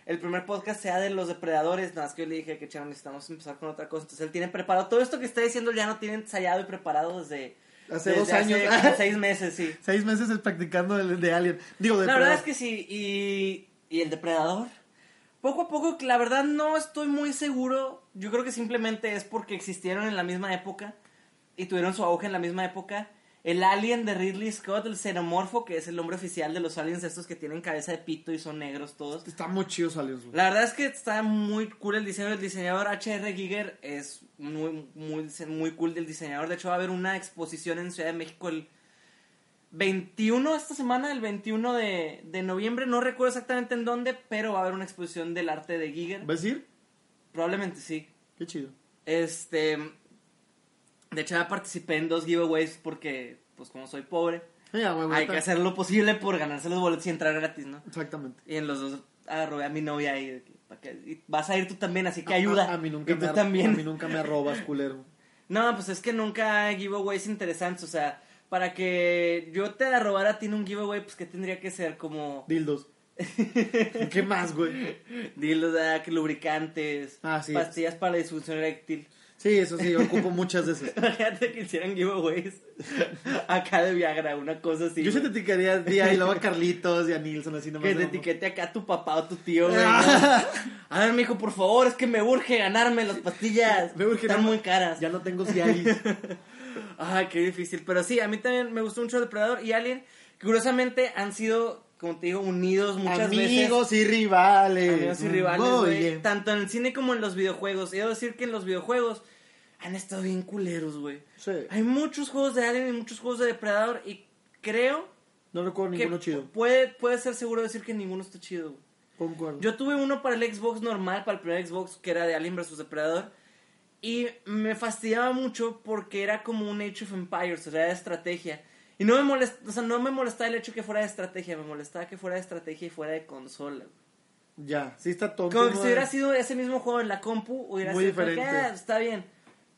el primer podcast sea de los depredadores. Nada más que yo le dije que Chano necesitamos empezar con otra cosa. Entonces él tiene preparado todo esto que está diciendo, ya no tiene ensayado y preparado desde, Hace desde dos años. como seis meses, sí. Seis meses el practicando el de Alien. Digo, de La verdad es que sí, y, y el depredador. Poco a poco, la verdad no estoy muy seguro. Yo creo que simplemente es porque existieron en la misma época y tuvieron su auge en la misma época. El alien de Ridley Scott, el xenomorfo, que es el nombre oficial de los aliens estos que tienen cabeza de pito y son negros todos. Está muy chido Aliens. La verdad es que está muy cool el diseño del diseñador H.R. Giger. Es muy, muy, muy cool del diseñador. De hecho, va a haber una exposición en Ciudad de México el 21 esta semana, el 21 de, de noviembre. No recuerdo exactamente en dónde, pero va a haber una exposición del arte de Giger. ¿Vas a decir? Probablemente sí. Qué chido. Este. De hecho, ya participé en dos giveaways porque, pues, como soy pobre, Ya, hay que hacer lo posible por ganarse los boletos y entrar gratis, ¿no? Exactamente. Y en los dos agarré a mi novia ahí. y vas a ir tú también, así que ayuda. A, a mí nunca y tú me, también. A mí nunca me arrobas, culero. No, pues es que nunca hay giveaways interesantes. O sea, para que yo te la robara a ti en un giveaway, pues que tendría que ser como Dildos. ¿Qué más, güey? dildos, ah, que lubricantes, Ah, sí. pastillas para la disfunción eréctil. Sí, eso sí, ocupo muchas de esas. Imagínate que hicieran giveaways acá de Viagra, una cosa así. Yo sí te etiquetaría día y luego a Carlitos y a Nilsson, así nomás. Que te etiquete acá a tu papá o tu tío, güey. ¿no? A ver, mijo, por favor, es que me urge ganarme las pastillas. Me urge, Están no- muy caras. Ya no tengo Cialis. Ay, qué difícil. Pero sí, a mí también me gustó mucho Depredador y Alien. Que curiosamente han sido, como te digo, unidos muchas veces. Amigos y rivales. Amigos y rivales, güey. bien. Tanto en el cine como en los videojuegos. Y debo decir que en los videojuegos han estado bien culeros, güey. Sí. Hay muchos juegos de Alien y muchos juegos de Depredador. Y creo No recuerdo que ninguno chido. puede, puede ser seguro decir que ninguno está chido, güey. Concuerdo. Yo tuve uno para el Xbox normal, para el primer Xbox, que era de Alien vs Depredador. Y me fastidiaba mucho porque era como un Age of Empires, o sea, de estrategia. Y no me molestaba, o sea, no me molestaba el hecho que fuera de estrategia, me molestaba que fuera de estrategia y fuera de consola. güey. Ya, sí está tonto. Como si hubiera sido ese mismo juego en la compu, hubiera Muy sido como que, diferente. "Ah, está bien.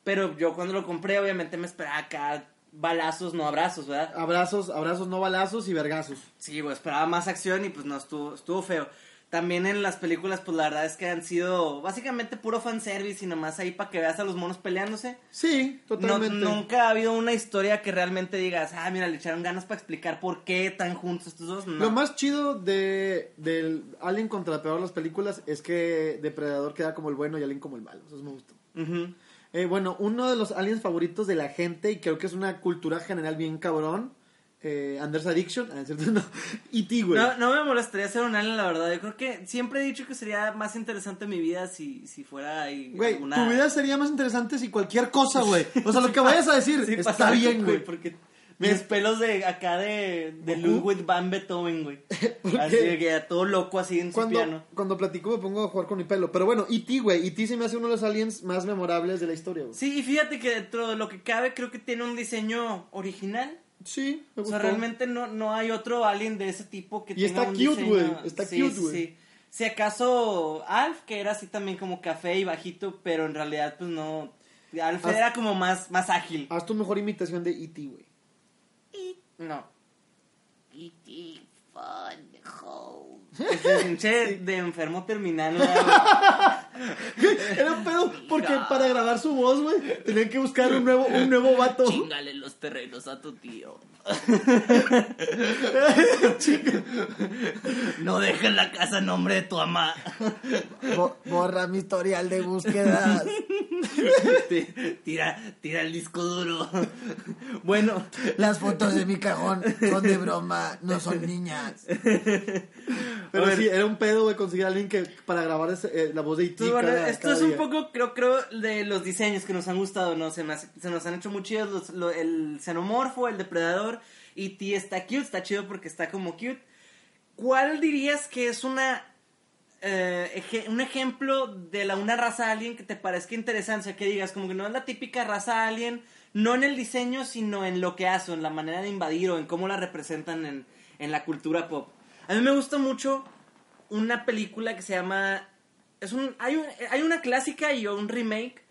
Pero yo cuando lo compré, obviamente me esperaba acá balazos, no abrazos, ¿verdad? Abrazos, abrazos, no balazos y vergazos. Sí, güey, esperaba más acción y pues no, estuvo, estuvo feo. También en las películas, pues la verdad es que han sido básicamente puro fanservice y nomás ahí para que veas a los monos peleándose. Sí, No, totalmente. nunca ha habido una historia que realmente digas, ah, mira, le echaron ganas para explicar por qué están juntos estos dos. No. Lo más chido de del Alien contra Depredador las películas es que Depredador queda como el bueno y Alien como el malo. Eso me gustó. Eh, bueno, uno de los aliens favoritos de la gente, y creo que es una cultura general bien cabrón, eh, Anders Addiction, ah, ¿es cierto? No, E.T., güey. No, no me molestaría ser un alien, la verdad. Yo creo que siempre he dicho que sería más interesante mi vida si, si fuera ahí Güey, alguna... tu vida sería más interesante si cualquier cosa, güey. O sea, lo que vayas a decir Sí, está bien, güey. Porque mis pelos de acá de, de. Ludwig van Beethoven, güey. ¿Por Así de que ya todo loco así en su piano. Cuando, cuando platico me pongo a jugar con mi pelo. Pero bueno, E.T., güey. E.T. se me hace uno de los aliens más memorables de la historia, güey. Sí, y fíjate que dentro de lo que cabe creo que tiene un diseño original. Sí, me O sea, gustó. realmente no, no hay otro alien de ese tipo que Y tenga está un cute, diseño- güey, está Sí, cute, güey. sí. Si acaso Alf, que era así también como café y bajito, pero en realidad pues no... Alf Haz- era como más, más ágil. Haz tu mejor imitación de E.T., güey. No. E.T. Fun Pinche de enfermo terminal. Era un pedo porque para grabar su voz, güey, tenían que buscar un nuevo, un nuevo vato. Chingale los terrenos a tu tío. no dejes la casa en nombre de tu mamá. Bo- borra mi historial de búsquedas. Tira, tira el disco duro. bueno, Las fotos de mi cajón son de broma, no son niñas. Pero sí, era un pedo, güey, conseguir a alguien que para grabar ese- eh, la voz de E.T. Pues bueno, esto cada es un día. poco, creo, creo, de los diseños que nos han gustado, ¿no? Se, hace- se nos han hecho muy chidos los- lo- el xenomorfo, el depredador, y T está cute, está chido porque está como cute. ¿Cuál dirías que es una eh, eje- un ejemplo de la, una raza alien que te parezca interesante? O sea, que digas, como que no es la típica raza alien, no en el diseño, sino en lo que hace, en la manera de invadir o en cómo la representan en, en la cultura pop. A mí me gusta mucho una película que se llama... Es un, hay, un- hay una clásica y un remake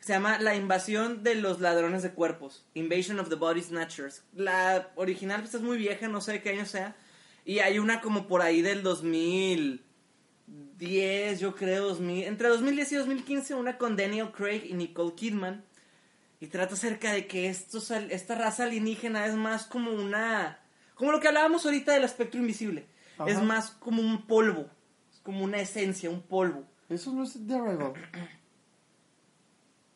se llama La invasión de los ladrones de cuerpos. Invasion of the Body Snatchers. La original pues, es muy vieja, no sé qué año sea. Y hay una como por ahí del 2010, yo creo, 2000, entre 2010 y 2015, una con Daniel Craig y Nicole Kidman. Y trata acerca de que estos, al- esta raza alienígena es más como una... Como lo que hablábamos ahorita del espectro invisible. Ajá. Es más como un polvo. Es como una esencia, un polvo. Eso no es The Arrival.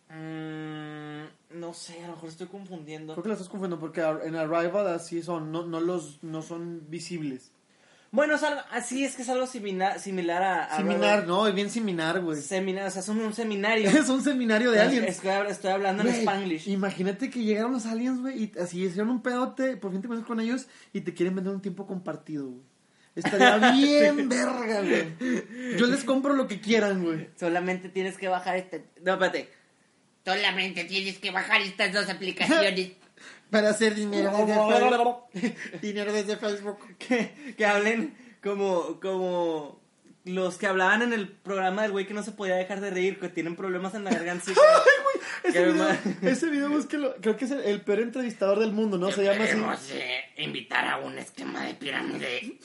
Mm, no sé, a lo mejor estoy confundiendo. Creo que la estás confundiendo porque en Arrival así son, no, no los, no son visibles. Bueno, es algo- así es que es algo similar, similar a... a Seminar, no, es bien seminar, güey. Seminar, o sea, son un seminario. Es un seminario de aliens. Estoy, estoy hablando en Spanglish. Imagínate que llegaron los aliens, güey, y así hicieron un pedote, por fin te pones con ellos y te quieren vender un tiempo compartido, güey. Estaría bien verga, güey. Yo les compro lo que quieran, güey. Solamente tienes que bajar este... No, espérate. Solamente tienes que bajar estas dos aplicaciones. Para hacer dinero desde Facebook. dinero desde Facebook. que, que hablen como, como los que hablaban en el programa del güey que no se podía dejar de reír, que tienen problemas en la garganta. Ese Qué video, mal. ese video búsquelo. creo que es el, el peor entrevistador del mundo, ¿no? Se llama así. Eh, invitar a un esquema de pirámide.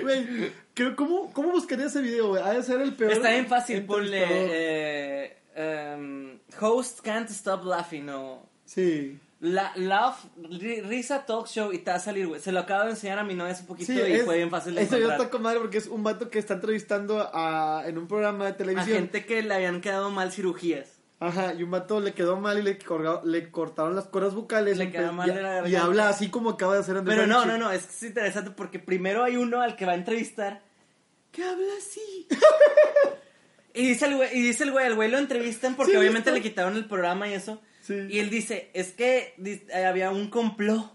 Güey, creo- ¿cómo, ¿cómo buscaría ese video, güey? Ha de ser el peor. Está bien fácil, ponle eh, em, host can't stop laughing o Sí. La, ri- risa talk show y te va a salir, güey. Se lo acabo de enseñar a mi novia hace poquito Sí, y es- fue bien fácil de Ese video encontrar. está con madre porque es un vato que está entrevistando a, en un programa de A televisión. gente que le habían quedado mal cirugías. Aja, y un vato le quedó mal y le, corga- le cortaron las cuerdas vocales. Le quedó mal y- de la y, habla así como acaba de hacer Andrés Pero no, no, no, es que es interesante porque primero hay uno al que va a entrevistar que habla así. y dice el güey, y dice el güey, al güey lo entrevistan porque Sí, obviamente le quitaron el programa y eso. Sí. Y él dice, es que eh, había un complot.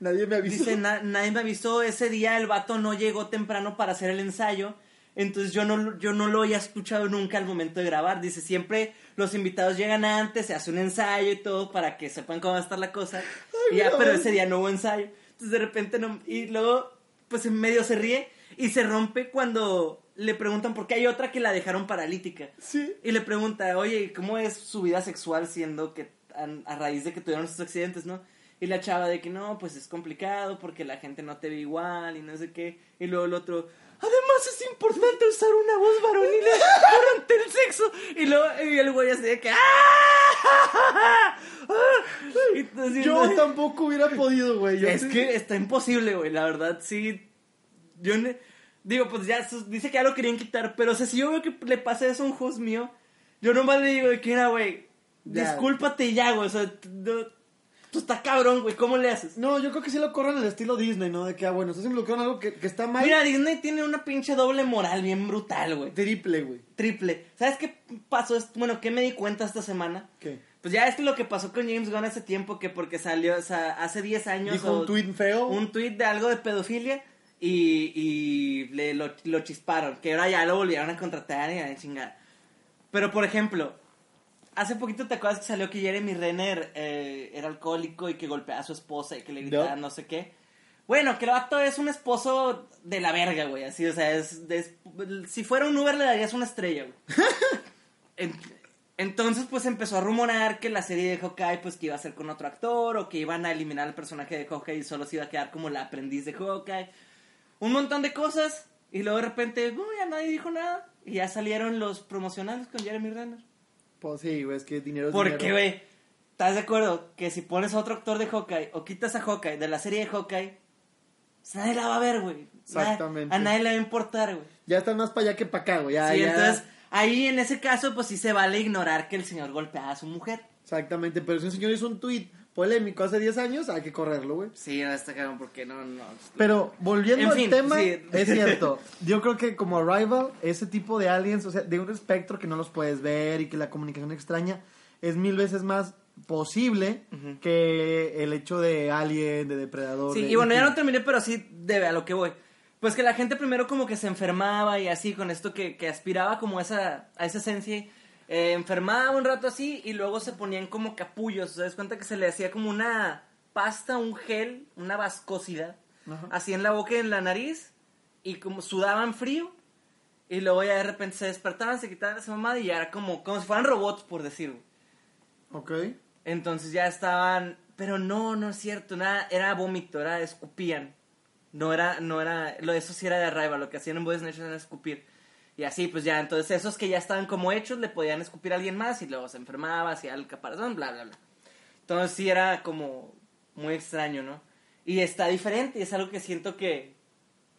Nadie me avisó. Dice, "Na- nadie me avisó, ese día el vato no llegó temprano para hacer el ensayo. Entonces yo no, yo no lo había escuchado nunca al momento de grabar. Dice, siempre los invitados llegan antes, se hace un ensayo y todo para que sepan cómo va a estar la cosa. y ya, pero ese día no hubo ensayo. Entonces de repente no... Y luego, pues en medio se ríe y se rompe cuando le preguntan por qué hay otra que la dejaron paralítica. Sí. Y le pregunta, oye, ¿cómo es su vida sexual siendo que a, a raíz de que tuvieron estos accidentes, no? Y la chava de que no, pues es complicado porque la gente no te ve igual y no sé qué. Y luego el otro, además es importante usar una voz varonil durante el sexo. Y luego y el güey así de que, ¡ah! Y entonces, Yo no- tampoco hubiera podido, güey. Yo es sí- que está imposible, güey, la verdad, sí. Yo ne- digo, pues ya dice que ya lo querían quitar, pero o sea, si yo veo que le pasa eso a un host mío, yo nomás le digo de que era, güey. Discúlpate ya, güey, o sea, no- tú está cabrón, güey, ¿cómo le haces? No, yo creo que sí lo corren al estilo Disney, ¿no? De que, ah, bueno, estás involucrado en algo que, que está mal. Mira, Disney tiene una pinche doble moral bien brutal, güey. Triple, güey. Triple. ¿Sabes qué pasó? Bueno, ¿qué me di cuenta esta semana? ¿Qué? Pues ya es que lo que pasó con James Gunn hace tiempo, que porque salió, o sea, hace 10 años. Dijo o- un tweet feo. un tweet de algo de pedofilia y, y le, lo, lo chisparon. Que ahora ya lo volvieron a contratar y a la chingada. Pero por ejemplo, hace poquito te acuerdas que salió que Jeremy Renner eh, era alcohólico y que golpeaba a su esposa y que le gritaba No. no sé qué. Bueno, que el vato es un esposo de la verga, güey. Así, o sea, es, es- si fuera un Uber le darías una estrella, güey. En- entonces, pues empezó a rumorar que la serie de Hawkeye, pues que iba a ser con otro actor, o que iban a eliminar al personaje de Hawkeye y solo se iba a quedar como la aprendiz de Hawkeye. Un montón de cosas, y luego de repente, "Uh, ya nadie dijo nada, y ya salieron los promocionales con Jeremy Renner. Pues sí, güey, es que dinero es Porque, dinero. güey, ¿estás de acuerdo que si pones a otro actor de Hawkeye, o quitas a Hawkeye de la serie de Hawkeye, pues nadie la va a ver, güey. Exactamente. A nadie le va a importar, güey. Ya están más para allá que para acá, güey. Ya, sí, ya. entonces, ahí en ese caso, pues sí se vale ignorar que el señor golpeaba a su mujer. Exactamente, pero si un señor hizo un tweet polémico hace 10 años, hay que correrlo, güey. Sí, no está cabrón porque no, no. Pero volviendo En al fin, tema, sí. es cierto. Yo creo que como Arrival, ese tipo de aliens, o sea, de un espectro que no los puedes ver y que la comunicación extraña es mil veces más posible que el hecho de alien, de depredador. Sí, de- y bueno, ya no terminé, pero sí debe a lo que voy. Pues que la gente primero como que se enfermaba y así, con esto que, que aspiraba como a esa, a esa esencia. Eh, enfermaba un rato así y luego se ponían como capullos. ¿Te das cuenta que se le hacía como una pasta, un gel, una vascosidad? Ajá. Así en la boca y en la nariz. y como sudaban frío y luego ya de repente se despertaban, se quitaban esa mamada y ya era como, como si fueran robots, por decirlo. Ok. Entonces ya estaban, pero no, no es cierto, nada, era vómito, era escupían. No era, no era, lo eso sí era de arriba, lo que hacían en Boys Nation era escupir. Y así, pues ya, entonces esos que ya estaban como hechos le podían escupir a alguien más y luego se enfermaba, hacía el caparazón, bla, bla, bla. Entonces sí era como muy extraño, ¿no? Y está diferente, y es algo que siento que,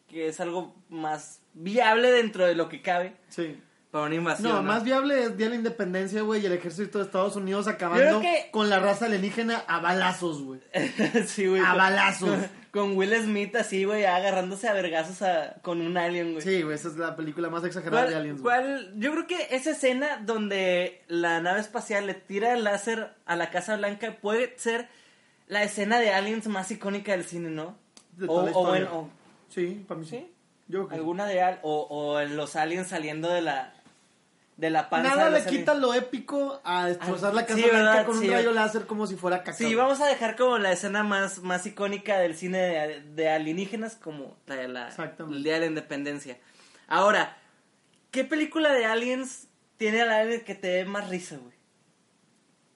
que es algo más viable dentro de lo que cabe Sí. para una invasión. No, más viable es Día de la Independencia, güey, y el ejército de Estados Unidos acabando que- con la raza alienígena a balazos, güey. sí, güey. A balazos. Con, Will Smith así, güey, agarrándose a vergazos a- con un alien, güey. Sí, güey, esa es la película más exagerada de ¿Cuál, Aliens, güey. cuál- yo creo que esa escena donde la nave espacial le tira el láser a la Casa Blanca puede ser la escena de aliens más icónica del cine, ¿no? De o, o bueno, o- Sí, para mí sí. ¿sí? Yo creo. Alguna de al- o, o los aliens saliendo de la de la panza Nada le quita lo épico a destrozar Ah, la Casa sí, Blanca con un rayo láser como si fuera caca. Sí, vamos a dejar como la escena más, más icónica del cine de, de alienígenas como la de la, Exactamente. el Día de la Independencia. Ahora, ¿qué película de aliens tiene al alien que te dé más risa, güey?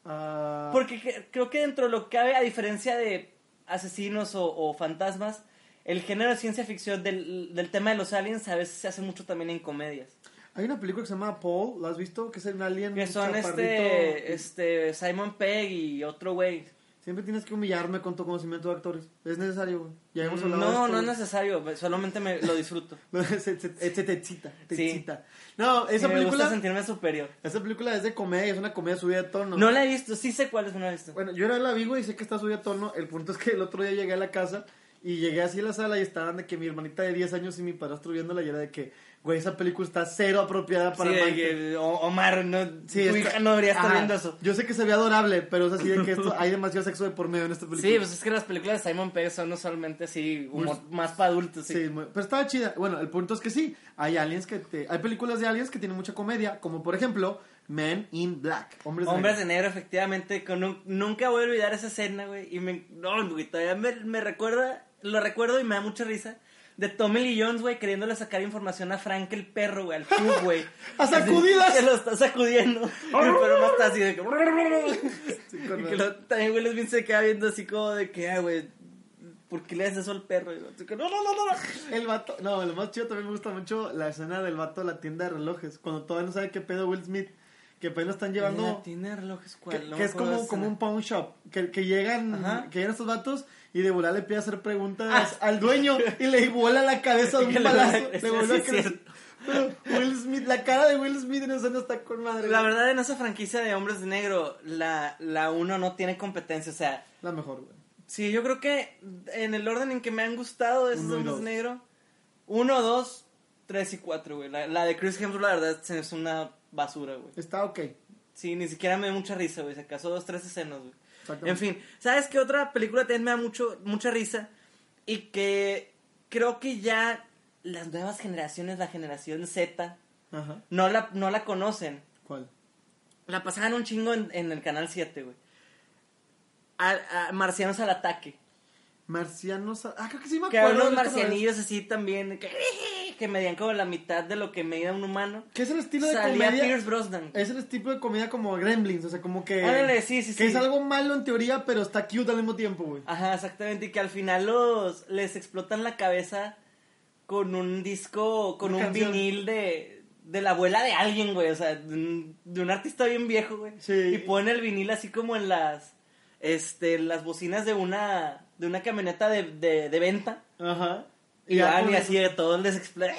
Ah, Porque cre- creo que dentro de lo que cabe, a diferencia de asesinos o, o fantasmas, el género de ciencia ficción del, del tema de los aliens a veces se hace mucho también en comedias. Hay una película que se llama Paul, ¿la has visto? Que es un alien Que son este, este Simon Pegg y otro güey. Siempre tienes que humillarme con tu conocimiento de actores. Es necesario, güey. Ya hemos hablado de No, esto, no es necesario, solamente me lo disfruto. se, se- se te excita, te Sí. excita. No, esa Sí, me gusta película, sentirme superior. esa película es de comedia, es una comedia subida de tono. No la he visto, sí sé cuál es, no la he visto. Bueno, yo era la vi, güey, y sé que está subida de tono. El punto es que el otro día llegué a la casa y llegué así a la sala y estaban de que mi hermanita de 10 años y mi padrastro viéndola y era de que, güey, esa película está cero apropiada para Sí, de Mike. Omar, no, Sí, tu está- hija no debería estar viendo eso. Yo sé que se ve adorable, pero es así de que esto, hay demasiado sexo de por medio en esta película. Sí, pues es que las películas de Simon Pegg son usualmente así, humor más para adultos. Sí. Sí, muy- pero estaba chida. Bueno, el punto es que sí, hay aliens que te, hay películas de aliens que tienen mucha comedia, como por ejemplo Men in Black, Hombres, Hombres de Negros. negro, efectivamente. Con un- nunca voy a olvidar esa escena, güey. Y me, no, güey, todavía me, me recuerda, lo recuerdo y me da mucha risa. De Tommy Lee Jones, güey, queriéndole sacar información a Frank el perro, güey, al Pug, güey. ¡A sacudidas! Que lo está sacudiendo. Y el perro no está así de que. Sí, Y que lo- también Will Smith se queda viendo así como de que, ah, güey, ¿por qué le haces eso al perro? Y así que, no, no, no, no. El vato, no, lo más chido también me gusta mucho la escena del vato de la tienda de relojes, cuando todavía no sabe qué pedo Will Smith, que apenas están llevando... La tienda de relojes, Que, ¿cuál? No que me es como, como un pawn shop. Que, que llegan Ajá. que llegan estos vatos y de volar le pide hacer preguntas Ah. al dueño y le vuela la cabeza de un balazo. Le sí, vuelve a sí, es crecer. Pero Will Smith, la cara de Will Smith en esa no está con madre. La verdad, en esa franquicia de Hombres de Negro, la, la uno no tiene competencia. O sea, La mejor, güey. sí, yo creo que en el orden en que me han gustado esos Uno Hombres de Negro, uno, dos, tres y cuatro, güey. La, la de Chris Hemsworth, la verdad, es una basura, güey. Está ok. Sí, ni siquiera me da mucha risa, güey. Se casó dos, tres escenas, güey. En fin, ¿sabes qué otra película también me da mucho, mucha risa? Y que creo que ya las nuevas generaciones, la generación Z, Ajá. no la, no la conocen. ¿Cuál? La pasaban un chingo en, en el canal 7, güey. A- a Marcianos al ataque. Marcianos. Ah, creo que sí me Que acuerdo. había unos marcianillos así también, que, que medían como la mitad de lo que medía un humano. Que es el estilo de Salía comedia. Pierce Brosnan. Es el tipo de comedia como Gremlins, o sea, como que. Ándale, sí, sí, Que sí. es algo malo en teoría, pero está cute al mismo tiempo, güey. Ajá, exactamente. Y que al final los les explotan la cabeza con un disco, con Una un canción. vinil de, de la abuela de alguien, güey. O sea, de un, de un artista bien viejo, güey. Sí. Y ponen el vinil así como en las, este, las bocinas de una, de una camioneta de, de, de venta. Ajá. Y, ya van y así de todos les explota.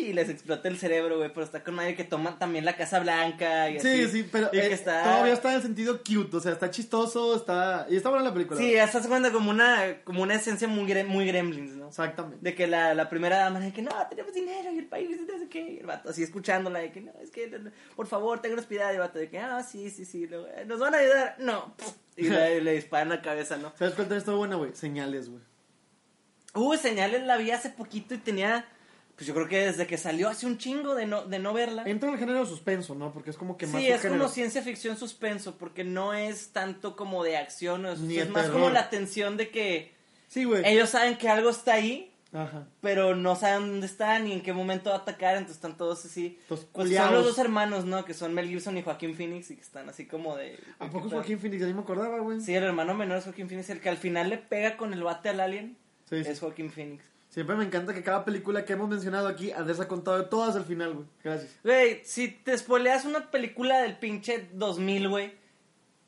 Y les explota el cerebro, güey. Pero está con nadie que toma también la Casa Blanca. Y Sí, así. sí, pero Y que eh, está- todavía está en el sentido cute, o sea, está chistoso, está... Y está buena la película. Sí, se cuenta como una, como una esencia muy, muy gremlins, ¿no? Exactamente. De que la, la primera dama de que no, tenemos dinero y el país, no qué. Y el vato así escuchándola de que no, es que por favor, tengan hospital. Y el vato de que, ah, sí, sí, sí, eh, nos van a ayudar. No. Y le, le disparan la cabeza, ¿no? ¿Sabes cuál también está buena, güey? Señales, güey. Hubo señales, la vi hace poquito y tenía, pues yo creo que desde que salió hace un chingo de no, de no verla. Entra en el género de suspenso, ¿no? Porque es como que más Sí, es como ciencia ficción suspenso, porque no es tanto como de acción, o es, Ni es de más terror. como la tensión de que Sí, güey. ellos saben que algo está ahí, Ajá. pero no saben dónde están ni en qué momento va a atacar, entonces están todos así. Pues son los dos hermanos, ¿no? Que son Mel Gibson y Joaquín Phoenix y que están así como de... ¿A poco es. Joaquín Phoenix? Ya ni me acordaba, güey. Sí, el hermano menor es Joaquín Phoenix, el que al final le pega con el bate al alien Sí, sí. es Joaquín Phoenix. Siempre me encanta que cada película que hemos mencionado aquí, Andrés ha contado de todas al final, güey. Gracias. Güey, si te spoileas una película del pinche 2000, güey,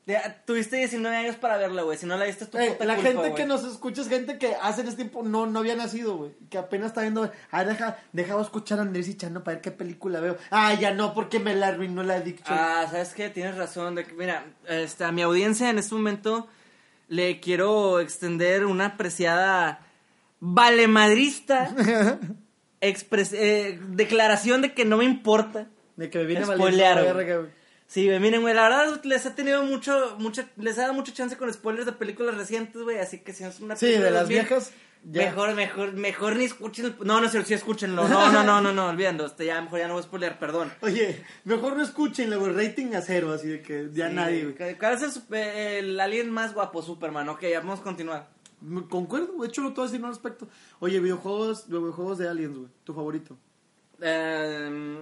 ya tuviste 19 años para verla, güey. Si no la viste es tu Eh, puta la culpa, gente güey. que nos escucha es gente que hace en este tiempo no, no había nacido, güey. Que apenas está viendo. Ah, deja, deja escuchar a Andrés y Chano para ver qué película veo. Ah, ya no, porque me la arruinó la adicción. Ah, ¿sabes qué? Tienes razón. De que, mira, este, a mi audiencia en este momento le quiero extender una apreciada valemadrista expres- eh, declaración de que no me importa. de que me viene spoilear, verga, güey. Sí, miren, güey, la verdad les ha tenido mucho, mucho, les ha dado mucho chance con spoilers de películas recientes, güey, así que si no es una Sí, de las 2000, viejas. Ya. Mejor, mejor, mejor ni escuchen el... No, no, sí, sí, escúchenlo. No, no, no, no, no, olvídalo. Este, ya, mejor ya no voy a spoilear, perdón. Oye, mejor no escúchenle, güey. Rating a cero, así de que ya Sí, nadie, güey. ¿cu- ¿Cuál es el, eh, el alien más guapo? Superman. Ok, ya vamos a continuar. Concuerdo, de hecho, no a decir al respecto. Oye, videojuegos, videojuegos de Aliens, güey. Tu favorito. Em,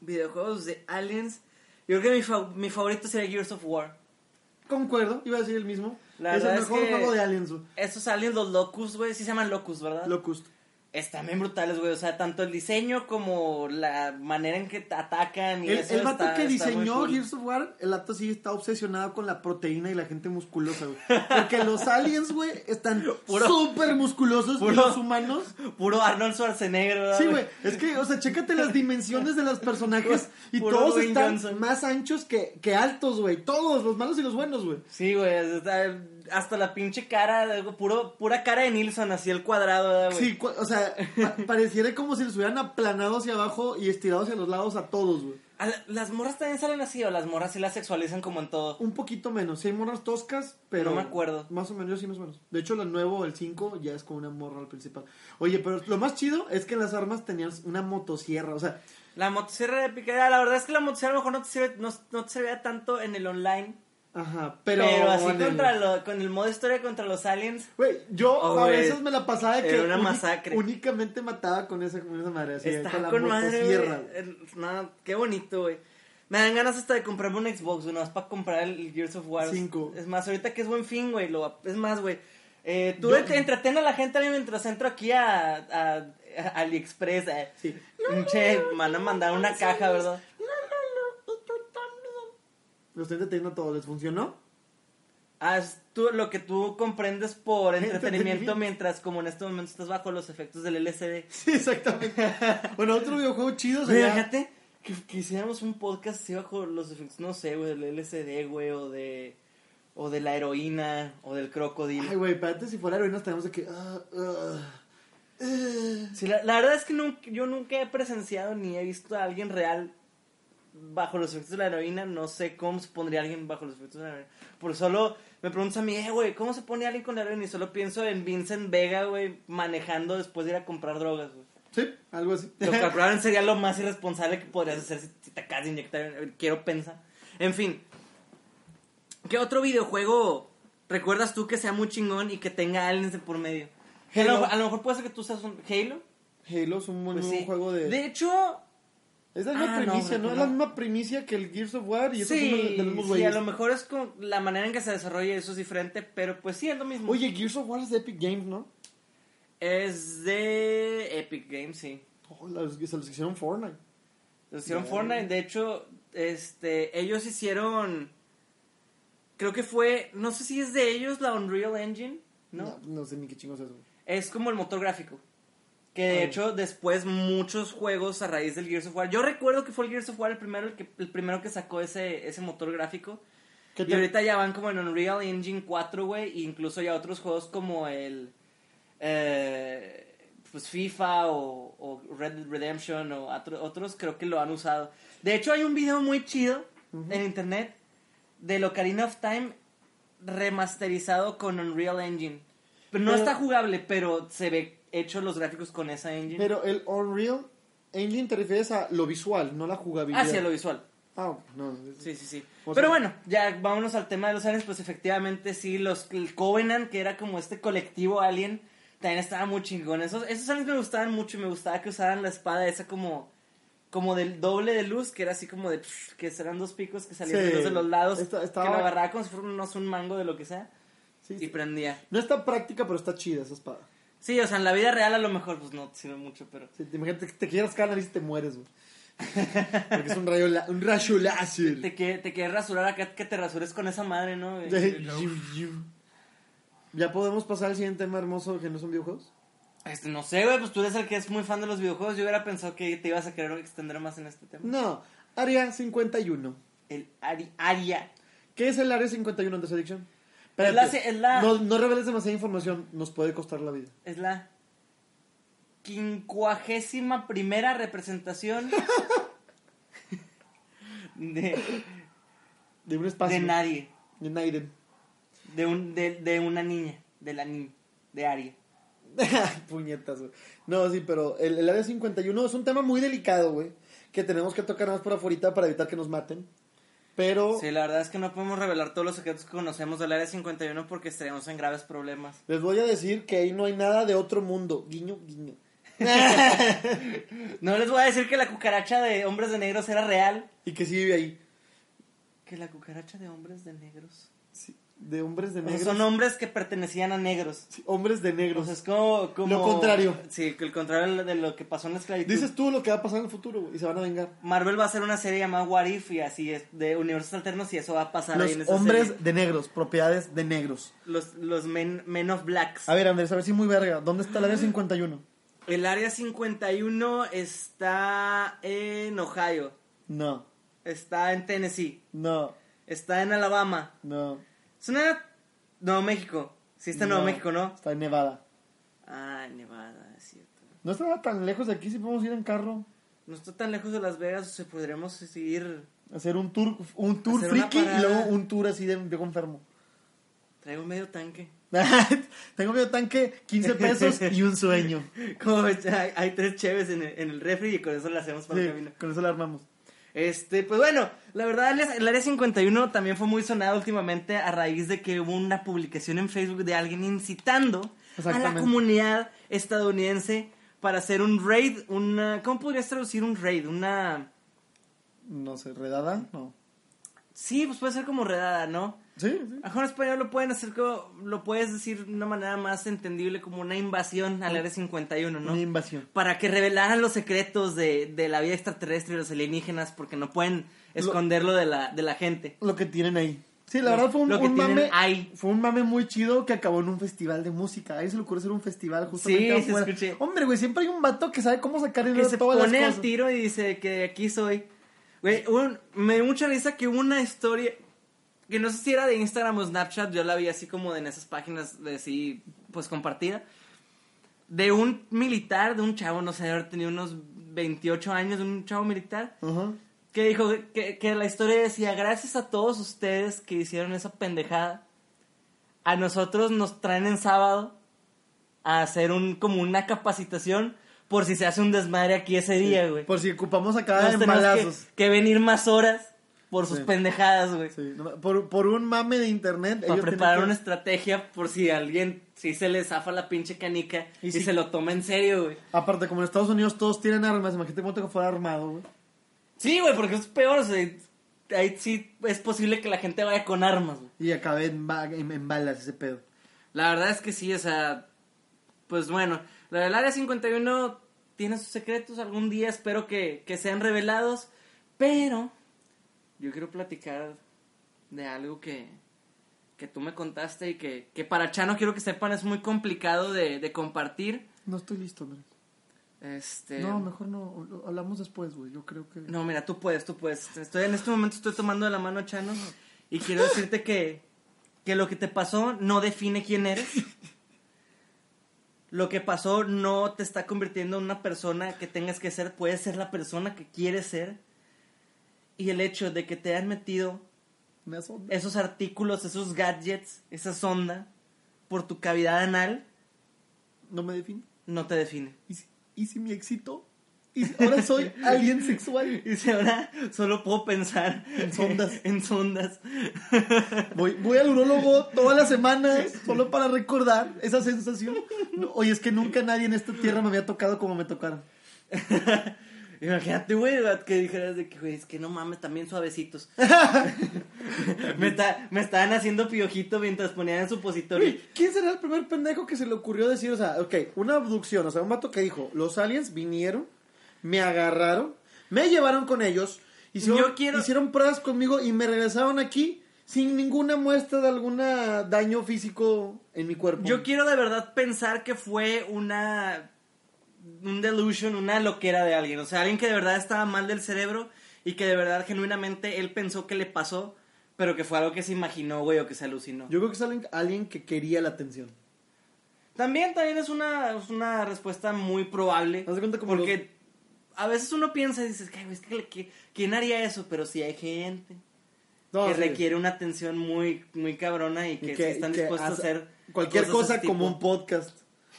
videojuegos de aliens. Yo creo que mi, fa- mi favorito sería Gears of War. Concuerdo, iba a decir el mismo. La es el verdad es mejor que- juego de Aliens, güey. Esos aliens, los Locust, güey, sí se llaman Locust, ¿verdad? Locust. Están bien brutales, güey. O sea, tanto el diseño como la manera en que te atacan y El, eso el vato está- que diseñó. Gears of War, el vato sí está obsesionado con la proteína y la gente musculosa, güey. Porque los aliens, güey, están súper musculosos. puro- Y los humanos Puro Arnold Schwarzenegger, ¿verdad, Sí, güey. Es que, o sea, chécate las dimensiones de los personajes y Puro todos están Johnson. más anchos que, que altos, güey. Todos, los malos y los buenos, güey. Sí, güey. está- Hasta la pinche cara, de- puro, pura cara de Nilsson, así el cuadrado, ¿verdad, güey. Sí, o sea, pa- pareciera como si los hubieran aplanado hacia abajo y estirado hacia los lados a todos, güey. La- ¿Las morras también salen así o las morras sí las sexualizan como en todo? Un poquito menos. Sí hay morras toscas, pero... No me acuerdo. Más o menos, yo sí más o menos. De hecho, el nuevo, el 5, ya es con una morra al principal. Oye, pero lo más chido es que en las armas tenías una motosierra. O sea, La motosierra de piquera, la verdad es que la motosierra a lo mejor no te, sirve, no, no te servía tanto en el online. Ajá, pero... Pero, así el- contra lo- con el modo historia contra los aliens. Güey, yo Oh, a veces me la pasaba de que Era una masacre. únicamente mataba con esa, con esa madre, así, Está con la con madre, No, qué bonito, güey. Me dan ganas hasta de comprarme un Xbox, güey, nomás para comprar el Gears of War. Cinco. Es más, ahorita que es buen fin, güey, es más, güey. Eh, tú Yo- entreten a la gente mientras entro aquí a, a- a AliExpress. eh. Sí. Pinche, me van a mandar una caja, ¿verdad? Lo estoy entendiendo todo, ¿les funcionó? Haz tú lo que tú comprendes por entretenimiento mientras como en este momento estás bajo los efectos del LCD. Sí, exactamente. bueno, otro videojuego chido sería... fíjate que, que hiciéramos un podcast así bajo los efectos, no sé, güey, del LCD, güey, o de, o de la heroína, o del crocodilo. Ay, güey, espérate, si fuera heroína estaríamos de que... ah. Sí, la, la verdad es que nunca, yo nunca he presenciado ni he visto a alguien real bajo los efectos de la heroína. No sé cómo se pondría alguien bajo los efectos de la heroína. Por solo me preguntas a mí, eh, güey, ¿cómo se pone alguien con la heroína? Y solo pienso en Vincent Vega, güey, manejando después de ir a comprar drogas, güey. Sí, algo así. Lo que probablemente sería lo más irresponsable que podrías hacer si, te acabas de inyectar. Quiero pensar. En fin. ¿Qué otro videojuego recuerdas tú que sea muy chingón y que tenga aliens de por medio? A lo, Halo. a lo mejor puede ser que tú seas un Halo. Halo es un buen Pues sí. juego de... De hecho, Es la misma Ah, primicia, ¿no? no. Es la misma primicia que el Gears of War y eso es de sí, los mismos sí, a lo mejor es con la manera en que se desarrolla eso es diferente, pero pues sí es lo mismo. Oye, Gears of War es de Epic Games, ¿no? Es de Epic Games, sí. Oh, se los hicieron Fortnite. Lo hicieron Ya. Fortnite, de hecho, este, ellos hicieron, creo que fue, no sé si es de ellos la Unreal Engine, ¿no? No, no sé ni qué chingos es eso. Es como el motor gráfico. Que de hecho después muchos juegos a raíz del Gears of War. Yo recuerdo que fue el Gears of War el primero el, que, el primero que sacó ese, ese motor gráfico. ¿Qué Y ahorita ya van como en Unreal Engine 4, güey. E incluso ya otros juegos como el. eh, pues FIFA o, o Red Dead Redemption o otro- otros creo que lo han usado. De hecho, hay un video muy chido en internet de Ocarina of Time remasterizado con Unreal Engine. Pero no Pero- está jugable, pero se ve hecho los gráficos con esa engine. Pero el Unreal Engine te refieres a lo visual, no la jugabilidad. Hacia lo visual. Ah, no. Sí, sí, sí. O Pero sea- bueno, ya vámonos al tema de los aliens. Pues efectivamente, sí, los, el Covenant, que era como este colectivo alien, También estaba muy chingón. Esos, esos aliens me gustaban mucho y me gustaba que usaran la espada esa como como del doble de luz, que era así como de pff, que serán dos picos que salían Sí. de los lados, Esta- estaba- que lo agarraba como si fuera no sé, un mango de lo que sea Sí, y sí. prendía. No está práctica, pero está chida esa espada. Sí, o sea, en la vida real a lo mejor pues no sirve mucho, pero Sí, te imagínate que te quieras nariz y te mueres, güey. Porque es un rayo, la- un rayo láser. te, que, te quieres rasurar acá, que te rasures con esa madre, ¿no? Ya podemos pasar al siguiente tema hermoso que no son videojuegos. Este, no sé, güey, pues tú eres el que es muy fan de los videojuegos. Yo hubiera pensado que te ibas a querer extender más en este tema. No, Área 51. El Ari, Aria. ¿Qué es el Área 51 de Addiction? Es la- es la- No, no reveles demasiada información, nos puede costar la vida. Es la quincuagésima primera representación de, De un espacio. de nadie. De Naiden. De, un, de, de una niña. De la niña. De Aria. Puñetas, güey. No, sí, pero el, el Área 51 es un tema muy delicado, güey. Que tenemos que tocar más por afuera para evitar que nos maten. Pero Sí, la verdad es que no podemos revelar todos los secretos que conocemos del Área 51 porque estaríamos en graves problemas. les voy a decir que ahí no hay nada de otro mundo. Guiño, guiño. No les voy a decir que la cucaracha de hombres de negros era real. Y que sí vive ahí. Que la cucaracha de hombres de negros. Sí, de hombres de O sea, negros. son hombres que pertenecían a negros. Sí, hombres de O negros. sea, es como, como- Lo contrario. Sí, que el contrario de lo que pasó en la esclavitud. Dices tú lo que va a pasar en el futuro, güey, y se van a vengar. Marvel va a hacer una serie llamada What If y así es, de universos alternos y eso va a pasar ahí en Los esa hombres serie. de negros, propiedades de negros. Los, los men, men of Blacks. A ver, Andrés, a ver si muy verga. ¿Dónde está el área 51? El área 51 está en Ohio, No, está en Tennessee, no, está en Alabama. no. Es una... Nuevo México. Sí está en Nuevo México, ¿no? Está en Nevada. Ah, Nevada, es cierto. No está tan lejos de aquí si podemos ir en carro. No está tan lejos de Las Vegas, o sea, podríamos seguir... Hacer un tour, un tour Hacer una friki y luego un tour así de viejo enfermo. Traigo medio tanque. Tengo medio tanque, 15 pesos y un sueño. Como ves, hay, hay tres cheves en el, en el refri y con eso lo hacemos para el Sí, camino. con eso la armamos. Este, pues bueno, la verdad el, área 51 también fue muy sonado últimamente a raíz de que hubo una publicación en Facebook de alguien incitando a la comunidad estadounidense para hacer un raid, una ¿cómo podrías traducir un raid? Una No sé, ¿redada? No. Sí, pues puede ser como redada, ¿no? Sí, sí. Mejor en español lo pueden hacer como, lo puedes decir de una manera más entendible como una invasión al área 51, ¿no? Una invasión. para que revelaran los secretos de, de la vida extraterrestre y los alienígenas porque no pueden esconderlo de la, de la gente. Lo que tienen ahí. Sí, la Lo- verdad fue un, lo que un mame. ahí. Fue un mame muy chido que acabó en un festival de música. A alguien se le ocurre hacer un festival justamente Sí, afuera. escuché. Hombre, güey, siempre hay un vato que sabe cómo sacar dinero se todas las pone al tiro y dice que aquí soy. Güey, un- me dio mucha risa que hubo una historia que no sé si era de Instagram o Snapchat, yo la vi así como en esas páginas de así, pues compartida. De un militar, de un chavo, no sé, haber tenido unos 28 años, de un chavo militar. Que dijo que, que la historia decía, gracias a todos ustedes que hicieron esa pendejada, a nosotros nos traen en sábado a hacer un como una capacitación por si se hace un desmadre aquí ese día, güey. Por si ocupamos acá Nos en tenemos balazos. que, que venir más horas por sus Sí. pendejadas, güey. Sí, por, por un mame de internet. Para preparar una estrategia por si alguien, si se le zafa la pinche canica Y y, si- se lo toma en serio, güey. Aparte, como en Estados Unidos todos tienen armas, imagínate cuánto que fuera armado, güey. Sí, güey, porque es peor, o sea, ahí sí es posible que la gente vaya con armas, güey. Y en, ba- en, en balas ese pedo. La verdad es que sí, o sea, pues bueno, la del Área 51 tiene sus secretos, algún día espero que, que sean revelados, pero yo quiero platicar de algo que, que tú me contaste y que, que para Chano quiero que sepan es muy complicado de, de compartir. No estoy listo, Andrés. Este, No, mejor no. Hablamos después, güey. Yo creo que. No, mira, tú puedes, tú puedes. Estoy en este momento estoy tomando de la mano a Chano y quiero decirte que, que lo que te pasó no define quién eres. Lo que pasó no te está convirtiendo en una persona que tengas que ser, puedes ser la persona que quieres ser. Y el hecho de que te hayan metido Me esos artículos, esos gadgets, esa sonda por tu cavidad anal, No me define. no te define. ¿Y si, y si mi éxito Y ahora soy alien sexual. Y dice, ahora solo puedo pensar En sondas. en sondas. Voy, voy al urólogo todas las semanas solo para recordar esa sensación. No, oye, es que nunca nadie en esta tierra me había tocado como me tocaron. Imagínate, güey, que dijeras de que, güey, es que no mames, también suavecitos. me, está- me estaban haciendo piojito mientras ponían en supositorio. Güey, ¿Quién será el primer pendejo que se le ocurrió decir, o sea, ok, una abducción, o sea, un vato que dijo, los aliens vinieron, me agarraron, me llevaron con ellos, hicieron, Yo quiero- hicieron pruebas conmigo y me regresaron aquí sin ninguna muestra de algún daño físico en mi cuerpo. Yo quiero de verdad pensar que fue una un delusion, una loquera de alguien, o sea, alguien que de verdad estaba mal del cerebro y que de verdad genuinamente él pensó que le pasó, pero que fue algo que se imaginó, güey, o que se alucinó. Yo creo que es alguien, alguien que quería la atención. También también es una es una respuesta muy probable, Haz de cuenta como porque a veces uno piensa y dices, "Ay, güey, es que, que- ¿quién haría eso? Pero si hay gente No, que sí. requiere una atención muy muy cabrona y Y que, están dispuestos a hace- hacer Cualquier cosa como un podcast.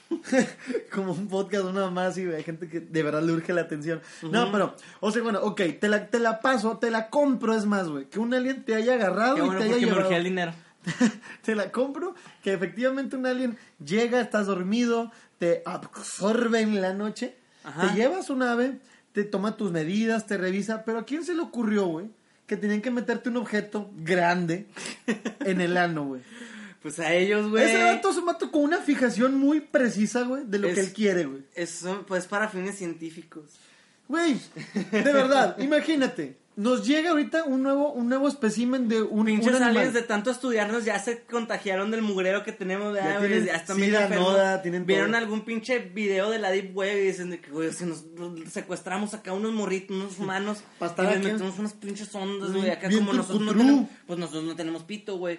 como un podcast, una más y hay gente que de verdad le urge la atención. No, pero, o sea, bueno, ok, te la, te la paso, te la compro, es más, güey. Que un alien te haya agarrado Qué y te haya me llevado. urgía el dinero. te la compro, que efectivamente un alien llega, estás dormido, te absorbe en la noche, Ajá. te lleva a su nave, te toma tus medidas, te revisa, pero ¿a quién se le ocurrió, güey? Que tenían que meterte un objeto grande en el ano, güey. Pues a ellos, güey. Ese vato es un vato con una fijación muy precisa, güey, de lo Es- que él quiere, güey. Eso, pues para fines científicos. Güey, de verdad, imagínate. Nos llega ahorita un nuevo, un nuevo espécimen de un, Pinches un aliens de tanto estudiarnos ya se contagiaron del mugrero que tenemos. Ya, Ya tienen ya están bien enfermos. noda, tienen Vieron todo. algún pinche video de la Deep Web y dicen de que, güey, si nos secuestramos acá unos morritos, unos humanos, y les metemos unas pinches ondas, güey, acá bien como nosotros no tenemos, pues nosotros no tenemos pito, güey.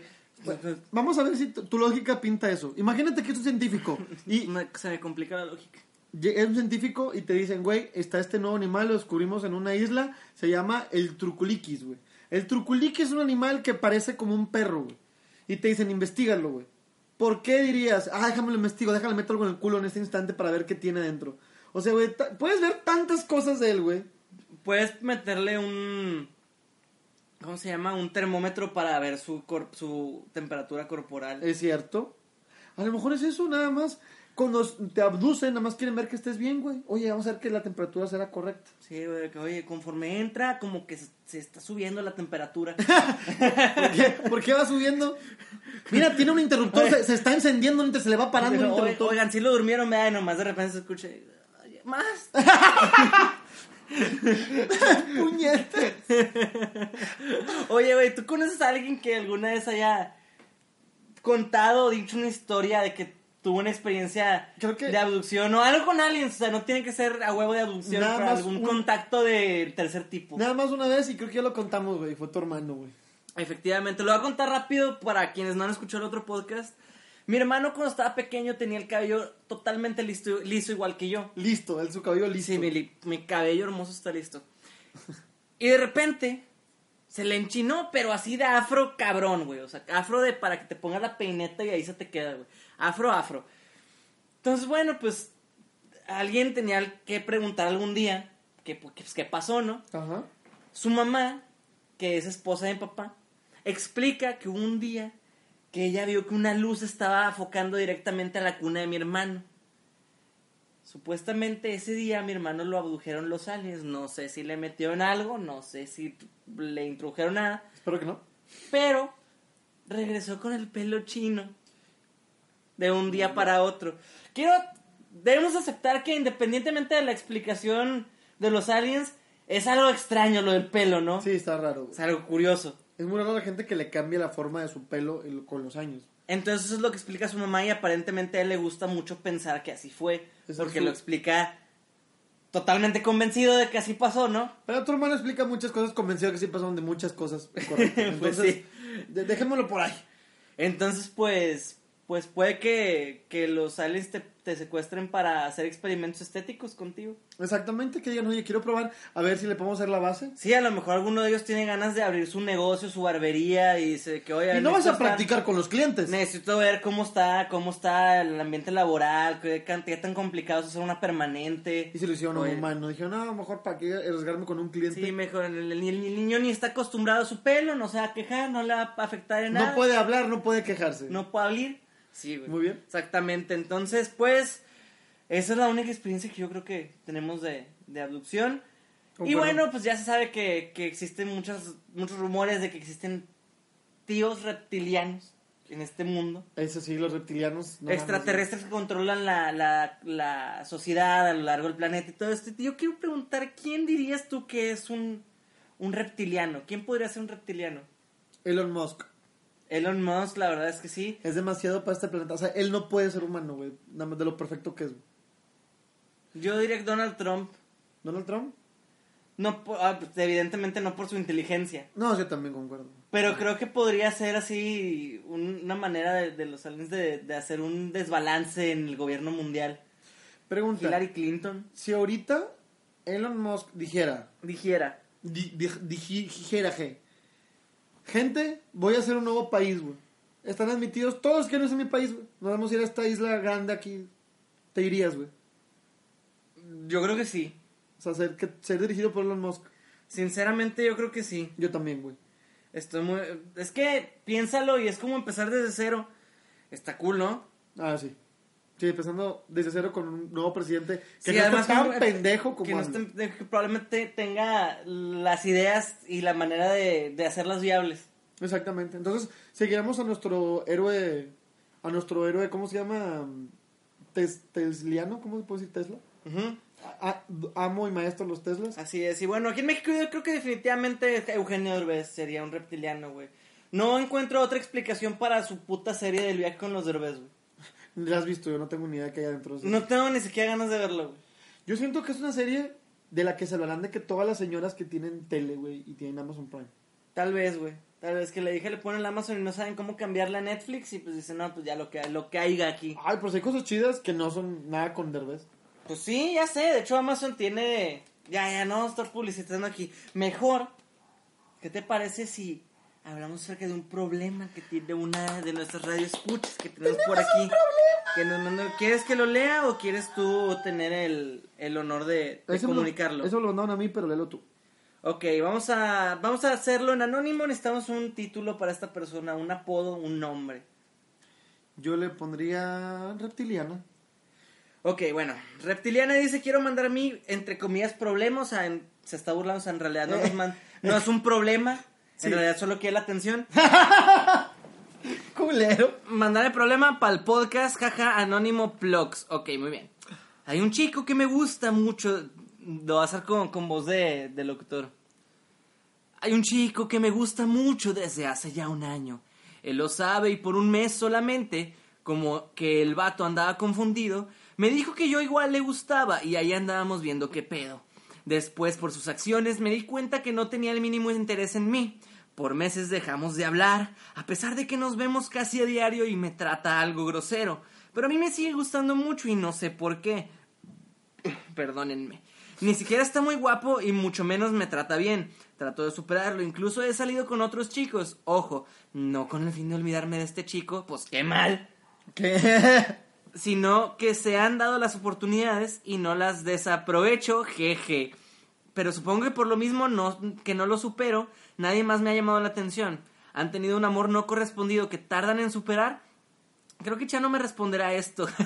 Vamos a ver si tu, lógica pinta eso. Imagínate que es un científico y se me complica la lógica. es un científico y te dicen, güey, está este nuevo animal, lo descubrimos en una isla, se llama el truculiquis, güey. El truculiquis es un animal que parece como un perro, güey. Y te dicen, investigalo, güey. ¿Por qué dirías, ah, déjame lo investigo, déjame meter algo en el culo en este instante para ver qué tiene dentro? O sea, güey, puedes ver tantas cosas de él, güey. Puedes meterle un. ¿Cómo se llama? Un termómetro para ver su, cor- su temperatura corporal. Es cierto. A lo mejor es eso, nada más. Cuando te abducen, nada más quieren ver que estés bien, güey. Oye, vamos a ver que la temperatura será correcta. Sí, güey, que oye, conforme entra, como que se, se está subiendo la temperatura. ¿Por qué, ¿Por qué va subiendo? Mira, tiene un interruptor, se, se está encendiendo, se le va parando el interruptor. Oigan, si lo durmieron, vea, y nomás de repente se escucha. "Oye, Más. Puñetas. Oye, güey, ¿tú conoces a alguien que alguna vez haya contado o dicho una historia de que tuvo una experiencia Creo que- de abducción o algo con aliens? O sea, no tiene que ser a huevo de abducción, Nada pero más algún un- contacto de tercer tipo. Nada más una vez y creo que ya lo contamos, güey. Fue tu hermano, güey. Efectivamente, lo voy a contar rápido para quienes no han escuchado el otro podcast. Mi hermano cuando estaba pequeño tenía el cabello totalmente listo, liso igual que yo. Listo, él su cabello listo. Sí, mi, cabello hermoso está listo. Y de repente se le enchinó, pero así de afro cabrón, güey. O sea, afro de para que te pongas la peineta y ahí se te queda, güey. Afro, afro. Entonces, bueno, pues alguien tenía que preguntar algún día qué, pues, qué pasó, ¿no? Ajá. Su mamá, que es esposa de mi papá, explica que un día que ella vio que una luz estaba enfocando directamente a la cuna de mi hermano. Supuestamente ese día a mi hermano lo abdujeron los aliens. No sé si le metieron algo, no sé si le introdujeron nada, Espero que no. pero regresó con el pelo chino de un día para otro. Quiero, debemos aceptar que independientemente de la explicación de los aliens, es algo extraño lo del pelo, ¿no? Sí, está raro, güey. Es algo curioso. Es muy raro la gente que le cambia la forma de su pelo el- con los años. Entonces eso es lo que explica su mamá y aparentemente a él le gusta mucho pensar que así fue, porque su- lo explica totalmente convencido de que así pasó, ¿no? Pero tu hermano explica muchas cosas convencido que sí pasaron de muchas cosas. Correcto. Pues Entonces, sí. de- dejémoslo por ahí. Entonces, pues, pues puede que, que los aliens te, te secuestren para hacer experimentos estéticos contigo. Exactamente, que digan, oye, quiero probar, a ver si le podemos hacer la base. Sí, a lo mejor alguno de ellos tiene ganas de abrir su negocio, su barbería y dice que, oye, Y no vas a estar- practicar con los clientes. Necesito ver cómo está, cómo está el ambiente laboral, qué, can- qué tan complicado es hacer una permanente. Y se lo hicieron a un humano. Dijeron, no, mejor para qué arriesgarme con un cliente. Sí, mejor. El, el- el niño ni está acostumbrado a su pelo, no se va a quejar, no le va a afectar en nada. no puede hablar, no puede quejarse. No puede hablar. Sí, güey. Muy bien. Exactamente. Entonces, pues, esa es la única experiencia que yo creo que tenemos de, de abducción. Y Concuerdo. bueno, pues ya se sabe que, que existen muchos, muchos rumores de que existen tíos reptilianos en este mundo. Eso sí, los reptilianos. no extraterrestres que controlan la, la, la sociedad a lo largo del planeta y todo esto. Yo quiero preguntar, ¿quién dirías tú que es un, un reptiliano? ¿Quién podría ser un reptiliano? Elon Musk. Elon Musk, la verdad es que sí. Es demasiado para este planeta. O sea, él no puede ser humano, güey. Nada más de lo perfecto que es. Yo diría que Donald Trump. ¿Donald Trump? No, ah, pues, evidentemente no por su inteligencia. No, yo también concuerdo. Pero creo que podría ser así un- una manera de, de los aliens de, de hacer un desbalance en el gobierno mundial. Pregunta. Hillary Clinton Si ahorita Elon Musk dijera, dijera, di- di- dijera, je, gente, voy a hacer un nuevo país, güey. Están admitidos todos que no es en mi país, güey. Nos vamos a ir a esta isla grande aquí. Te irías, güey. yo creo que sí. O sea, ser, que, ser dirigido por Elon Musk. Sinceramente yo creo que sí. Yo también, güey. Estoy muy... Es que piénsalo y es como empezar desde cero. Está cool, ¿no? Ah, sí. Sí, empezando desde cero con un nuevo presidente que Sí, no además está tan que- pendejo como que, no que probablemente tenga las ideas y la manera de, de hacerlas viables. Exactamente. Entonces, seguiremos a nuestro héroe, a nuestro héroe, ¿cómo se llama? Tes, Tesliano, ¿cómo se puede decir Tesla? A- a- amo y maestro los Teslas. Así es. Y bueno, aquí en México yo creo que definitivamente Eugenio Derbez sería un reptiliano, güey. No encuentro otra explicación para su puta serie del viaje con los Derbez, güey. La has visto, yo no tengo ni idea que hay adentro. de. No tengo ni siquiera ganas de verlo, güey. Yo siento que es una serie de la que se hablarán de que todas las señoras que tienen tele, güey, y tienen Amazon Prime. Tal vez, güey. Tal vez que le dije, le ponen el Amazon y no saben cómo cambiarla a Netflix y pues dicen, no, pues ya lo que, lo que haya aquí. Ay, pues hay cosas chidas que no son nada con Derbez. Pues sí, ya sé. De hecho, Amazon tiene. Ya, ya, no estoy publicitando aquí. Mejor, ¿qué te parece si hablamos acerca de un problema que tiene una de nuestras radioescuchas que tenemos por aquí? Que ¿Quieres que lo lea o quieres tú tener el, el honor de, de Eso me lo- comunicarlo? eso lo mandaron a mí, pero léelo tú. Ok, vamos a, vamos a hacerlo en anónimo. Necesitamos un título para esta persona, un apodo, un nombre. Yo le pondría reptiliana. Ok, bueno, Reptiliana dice, quiero mandar a mí, entre comillas, problemas, o sea, en- se está burlando, o sea, en realidad no, nos man- no es un problema, Sí. en realidad solo quiere la atención. Culero. Mandarle problema para el podcast, jaja, anónimo plugs. Ok, muy bien. Hay un chico que me gusta mucho, lo voy a hacer con, con voz de, de locutor. Hay un chico que me gusta mucho desde hace ya un año. Él lo sabe y por un mes solamente, como que el vato andaba confundido, me dijo que yo igual le gustaba y ahí andábamos viendo qué pedo. Después, por sus acciones, me di cuenta que no tenía el mínimo interés en mí. Por meses dejamos de hablar, a pesar de que nos vemos casi a diario y me trata algo grosero. Pero a mí me sigue gustando mucho y no sé por qué. Perdónenme. Ni siquiera está muy guapo y mucho menos me trata bien. Trato de superarlo, incluso he salido con otros chicos. Ojo, no con el fin de olvidarme de este chico, pues qué mal. ¿Qué? Sino que se han dado las oportunidades y no las desaprovecho, jeje. Pero supongo que por lo mismo no, que no lo supero, nadie más me ha llamado la atención. Han tenido un amor no correspondido que tardan en superar. Creo que ya no me responderá esto.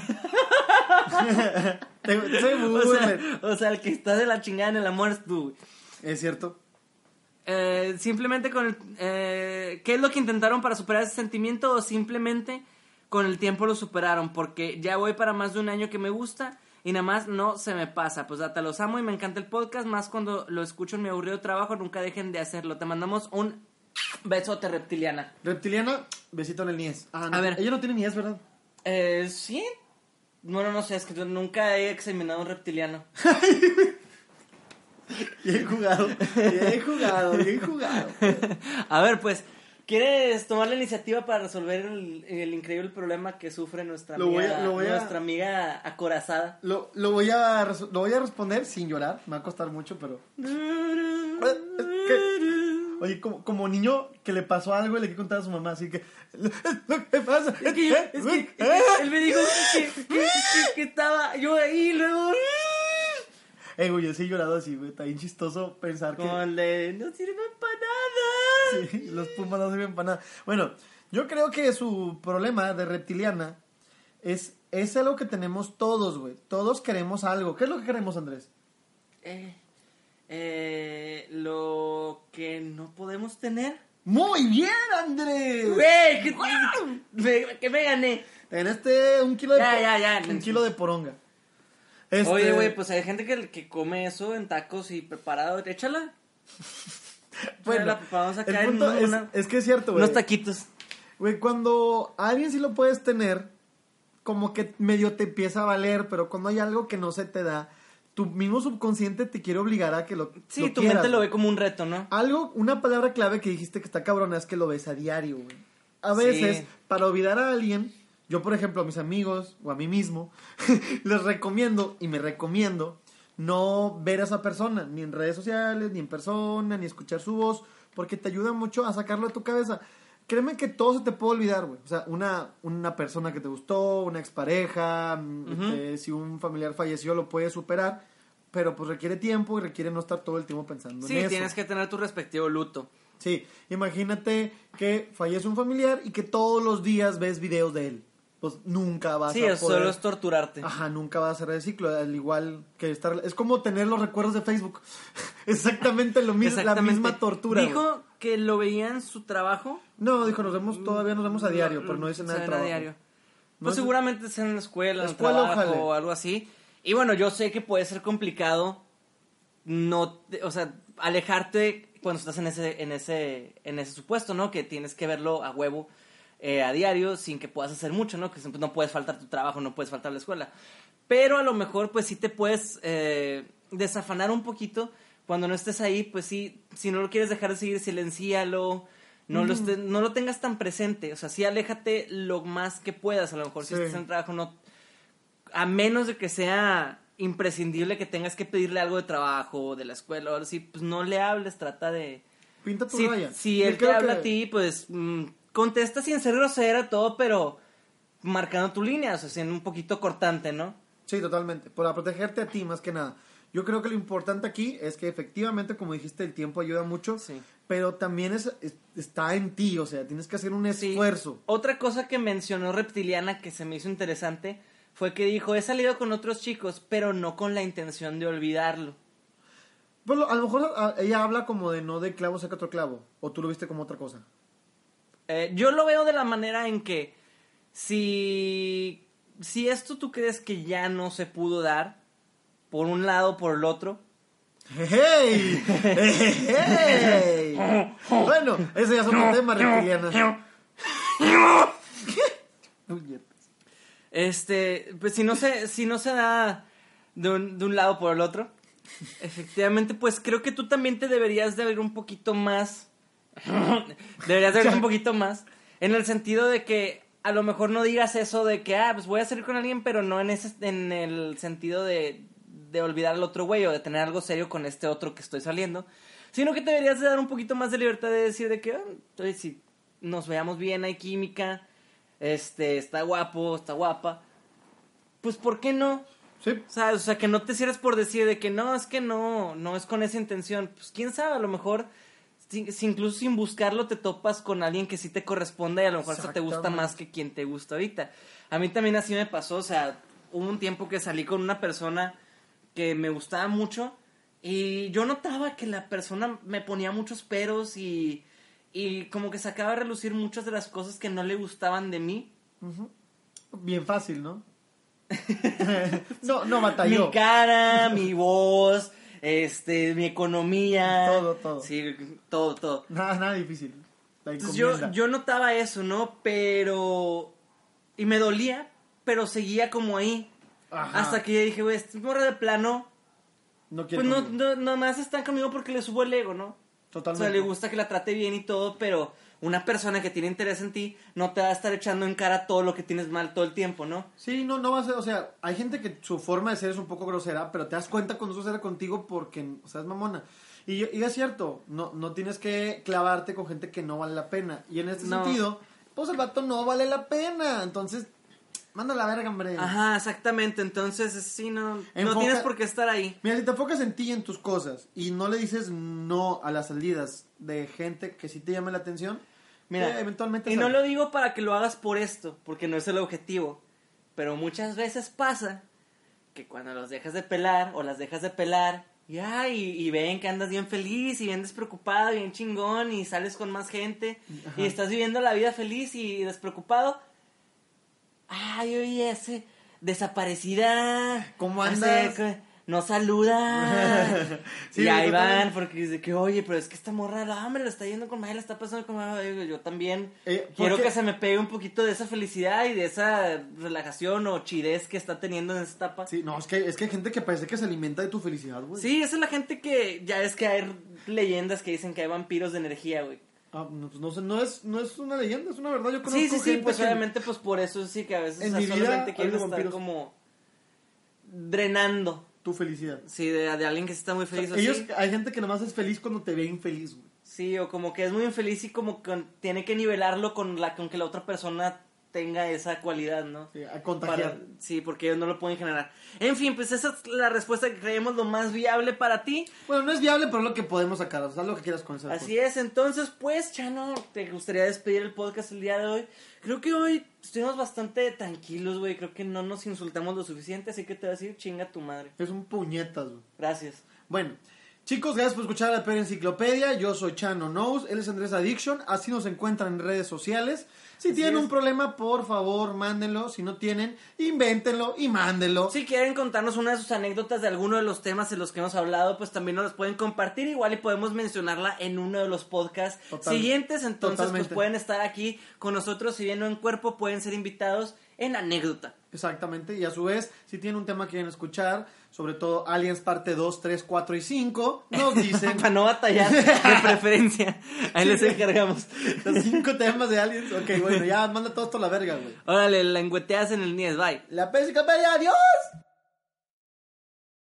Se o, sea, o sea, el que está de la chingada en el amor es tú. Es cierto. Eh, simplemente con el... eh, ¿Qué es lo que intentaron para superar ese sentimiento o simplemente con el tiempo lo superaron? Porque ya voy para más de un año que me gusta y nada más no se me pasa. Pues data, los amo y me encanta el podcast, más cuando lo escucho en mi aburrido trabajo, nunca dejen de hacerlo. Te mandamos un besote reptiliana. Reptiliana, besito en el niés. Ah, no, A ver. Ella no tiene niés, ¿verdad? Eh, sí. Bueno, no sé, es que yo nunca he examinado un reptiliano. Bien jugado. Bien jugado, bien jugado. A ver, pues, ¿Quieres tomar la iniciativa para resolver el, el increíble problema que sufre nuestra Lo amiga, a- a- nuestra amiga acorazada? Lo, lo, voy a, lo voy a responder sin llorar. Me va a costar mucho, pero... Oye, como, como niño que le pasó algo y le quiere contar a su mamá, así que... ¿Qué pasa? Es que, yo- es que- es que él me dijo que, que- que- que estaba yo ahí y luego Eh, güey, yo sí he llorado así, güey. Está bien chistoso pensar que... con le no sirve para nada. Sí, los pumas no sirven para nada. Bueno, yo creo que su problema de reptiliana es, es algo que tenemos todos, güey. Todos queremos algo. ¿Qué es lo que queremos, Andrés? Eh, eh, lo que no podemos tener. Muy bien, Andrés. Güey, que, me, que me gané. En este, un kilo de... Ya, ya, ya. Un kilo de poronga. Este, Oye, güey, pues hay gente que, que come eso en tacos y preparado. Échala. bueno, la el en punto una- es, que es cierto, güey. Unos taquitos. Güey, cuando a alguien sí lo puedes tener, como que medio te empieza a valer, pero cuando hay algo que no se te da, tu mismo subconsciente te quiere obligar a que lo Sí, lo tu quieras, mente lo ve como un reto, ¿no? Algo, una palabra clave que dijiste que está cabrona es que lo ves a diario, güey. A veces, Sí. para olvidar a alguien, yo por ejemplo a mis amigos o a mí mismo, les recomiendo y me recomiendo no ver a esa persona, ni en redes sociales, ni en persona, ni escuchar su voz, porque te ayuda mucho a sacarlo de tu cabeza. Créeme que todo se te puede olvidar, güey. O sea, una, una persona que te gustó, una expareja, este, si un familiar falleció, lo puedes superar, pero pues requiere tiempo y requiere no estar todo el tiempo pensando Sí, en eso. tienes que tener tu respectivo luto. Sí, imagínate que fallece un familiar y que todos los días ves videos de él. Pues nunca vas Sí, a eso poder... solo es torturarte. Ajá, nunca va a cerrar el ciclo, al igual que estar... Es como tener los recuerdos de Facebook. Exactamente lo mismo, la misma tortura. Dijo que lo veía en su trabajo. No, dijo, nos vemos, todavía nos vemos a diario, pero no dice nada de trabajo. a diario. No Pues seguramente es en la escuela, en el trabajo ojalá. o algo así. Y bueno, yo sé que puede ser complicado no, te- o sea, alejarte cuando estás en ese, en ese, en ese supuesto, ¿no? Que tienes que verlo a huevo eh, a diario sin que puedas hacer mucho, ¿no? Que no puedes faltar tu trabajo, no puedes faltar la escuela. Pero a lo mejor, pues sí te puedes eh, desafanar un poquito cuando no estés ahí, pues sí, si no lo quieres dejar de seguir, silencialo. No, lo esté- no lo tengas tan presente, o sea, sí aléjate lo más que puedas, a lo mejor si Sí. estás en el trabajo no, a menos de que sea imprescindible que tengas que pedirle algo de trabajo de la escuela o algo así, pues no le hables, trata de... Pinta tu Si, raya. si él te habla que- a ti, pues mm, contesta sin ser grosera, todo, pero marcando tu línea, o sea, siendo un poquito cortante, ¿no? Sí, totalmente. Para protegerte a ti más que nada. Yo creo que lo importante aquí es que efectivamente, como dijiste, el tiempo ayuda mucho, Sí. pero también es, es- está en ti, o sea, tienes que hacer un Sí. esfuerzo. Otra cosa que mencionó Reptiliana que se me hizo interesante fue que dijo, he salido con otros chicos, pero no con la intención de olvidarlo. Lo- a lo mejor a- ella habla como de no de clavo saca otro clavo, o tú lo viste como otra cosa. Eh, yo lo veo de la manera en que si, si esto tú crees que ya no se pudo dar, por un lado o por el otro, ¡Hey! ¡Hey! bueno, ese ya es otro tema, reptiliana. este, pues si no se, si no se da de un, de un lado por el otro, efectivamente, pues creo que tú también te deberías de ver un poquito más, deberías de ver un poquito más, en el sentido de que a lo mejor no digas eso de que, ah, pues voy a salir con alguien, pero no en ese, en el sentido de, de olvidar al otro güey o de tener algo serio con este otro que estoy saliendo, sino que te deberías de dar un poquito más de libertad de decir de que, ah, si nos veamos bien, hay química, este, está guapo, está guapa, pues ¿por qué no? Sí, O sea, o sea, que no te cierres por decir de que no, es que no, no es con esa intención. Pues quién sabe, a lo mejor, si, si incluso sin buscarlo te topas con alguien que sí te corresponde y a lo mejor hasta te gusta más que quien te gusta ahorita. A mí también así me pasó, o sea, hubo un tiempo que salí con una persona que me gustaba mucho y yo notaba que la persona me ponía muchos peros y, y como que sacaba a relucir muchas de las cosas que no le gustaban de mí. bien fácil, ¿no? no, no batalló. Mi cara, mi voz, este, mi economía. Todo, todo. Sí, todo, todo. Nada, nada difícil. Entonces yo, yo notaba eso, ¿no? Pero... Y me dolía, pero seguía como ahí. Ajá. Hasta que yo dije, güey, este morra de plano, no quiere pues no, no, nomás están conmigo porque le subo el ego, ¿no? O Totalmente. sea, le gusta que la trate bien y todo, pero una persona que tiene interés en ti no te va a estar echando en cara todo lo que tienes mal todo el tiempo, ¿no? Sí, no, no va a ser, o sea, hay gente que su forma de ser es un poco grosera, pero te das cuenta cuando es grosera contigo porque, o sea, es mamona. Y, y es cierto, no, no tienes que clavarte con gente que no vale la pena. Y en este No. sentido, pues el vato no vale la pena. Entonces, manda la verga, hombre. Ajá, exactamente. Entonces, sí, no, no tienes por qué estar ahí. Mira, si te enfocas en ti y en tus cosas y no le dices no a las salidas de gente que sí te llame la atención, Mira, eventualmente y no lo digo para que lo hagas por esto, porque no es el objetivo. Pero muchas veces pasa que cuando los dejas de pelar o las dejas de pelar, ya, y, y ven que andas bien feliz y bien despreocupado, bien chingón, y sales con más gente, y estás viviendo la vida feliz y despreocupado. Ay, oye, ese desaparecida. ¿Cómo andas? No saluda. Sí, y ahí van, porque dice que, oye, pero es que esta morra, la hombre, la está yendo con madre, la está pasando con madre. Yo también Eh, quiero que se me pegue un poquito de esa felicidad y de esa relajación o chidez que está teniendo en esta etapa. Sí. Sí, no, es que, es que hay gente que parece que se alimenta de tu felicidad, güey. esa es la gente que ya es que hay leyendas que dicen que hay vampiros de energía, güey. Ah, no, pues no, sé, no, es, no es una leyenda, es una verdad. Yo conozco Sí, sí, sí, pues que- obviamente pues por eso sí que a veces En o sea, mi vida solamente quieren estar vampiros. como drenando, Tu felicidad. sí, de, de alguien que está muy O sea, feliz. o ellos, sí. hay gente que nomás es feliz cuando te ve infeliz, güey. Sí, o como que es muy infeliz y como que tiene que nivelarlo con la con que la otra persona tenga esa cualidad, ¿no? Sí, a contagiar. Para- sí, porque ellos no lo pueden generar. En fin, pues esa es la respuesta que creemos lo más viable para ti. Bueno, no es viable, pero es lo que podemos sacar. O sea, lo que quieras con esa Así es, entonces, pues, Chano, ¿te gustaría despedir el podcast el día de hoy? Creo que hoy estuvimos bastante tranquilos, güey. Creo que no nos insultamos lo suficiente, así que te voy a decir, chinga tu madre. Es un puñetas, güey. Gracias. Bueno, chicos, gracias por escuchar la Peor Enciclopedia. Yo soy Chano Knows, él es Andrés Addiction. Así nos encuentran en redes sociales. Si tienen es. un problema, por favor, mándenlo. Si no tienen, invéntenlo y mándenlo. Si quieren contarnos una de sus anécdotas de alguno de los temas en los que hemos hablado, pues también nos las pueden compartir. Igual y podemos mencionarla en uno de los podcasts Total- siguientes. Entonces, totalmente. pues pueden estar aquí con nosotros. Si bien no en cuerpo, pueden ser invitados en anécdota. Exactamente, y a su vez, si tienen un tema que quieren escuchar, sobre todo Aliens parte 2, 3, 4 y 5, nos dicen Para no batallar, de preferencia. Ahí les encargamos. los cinco temas de Aliens. Ok, bueno, ya manda todo esto a la verga, güey. Órale, lengüeteas en el Nies. Bye. La Peor Enciclopedia, adiós.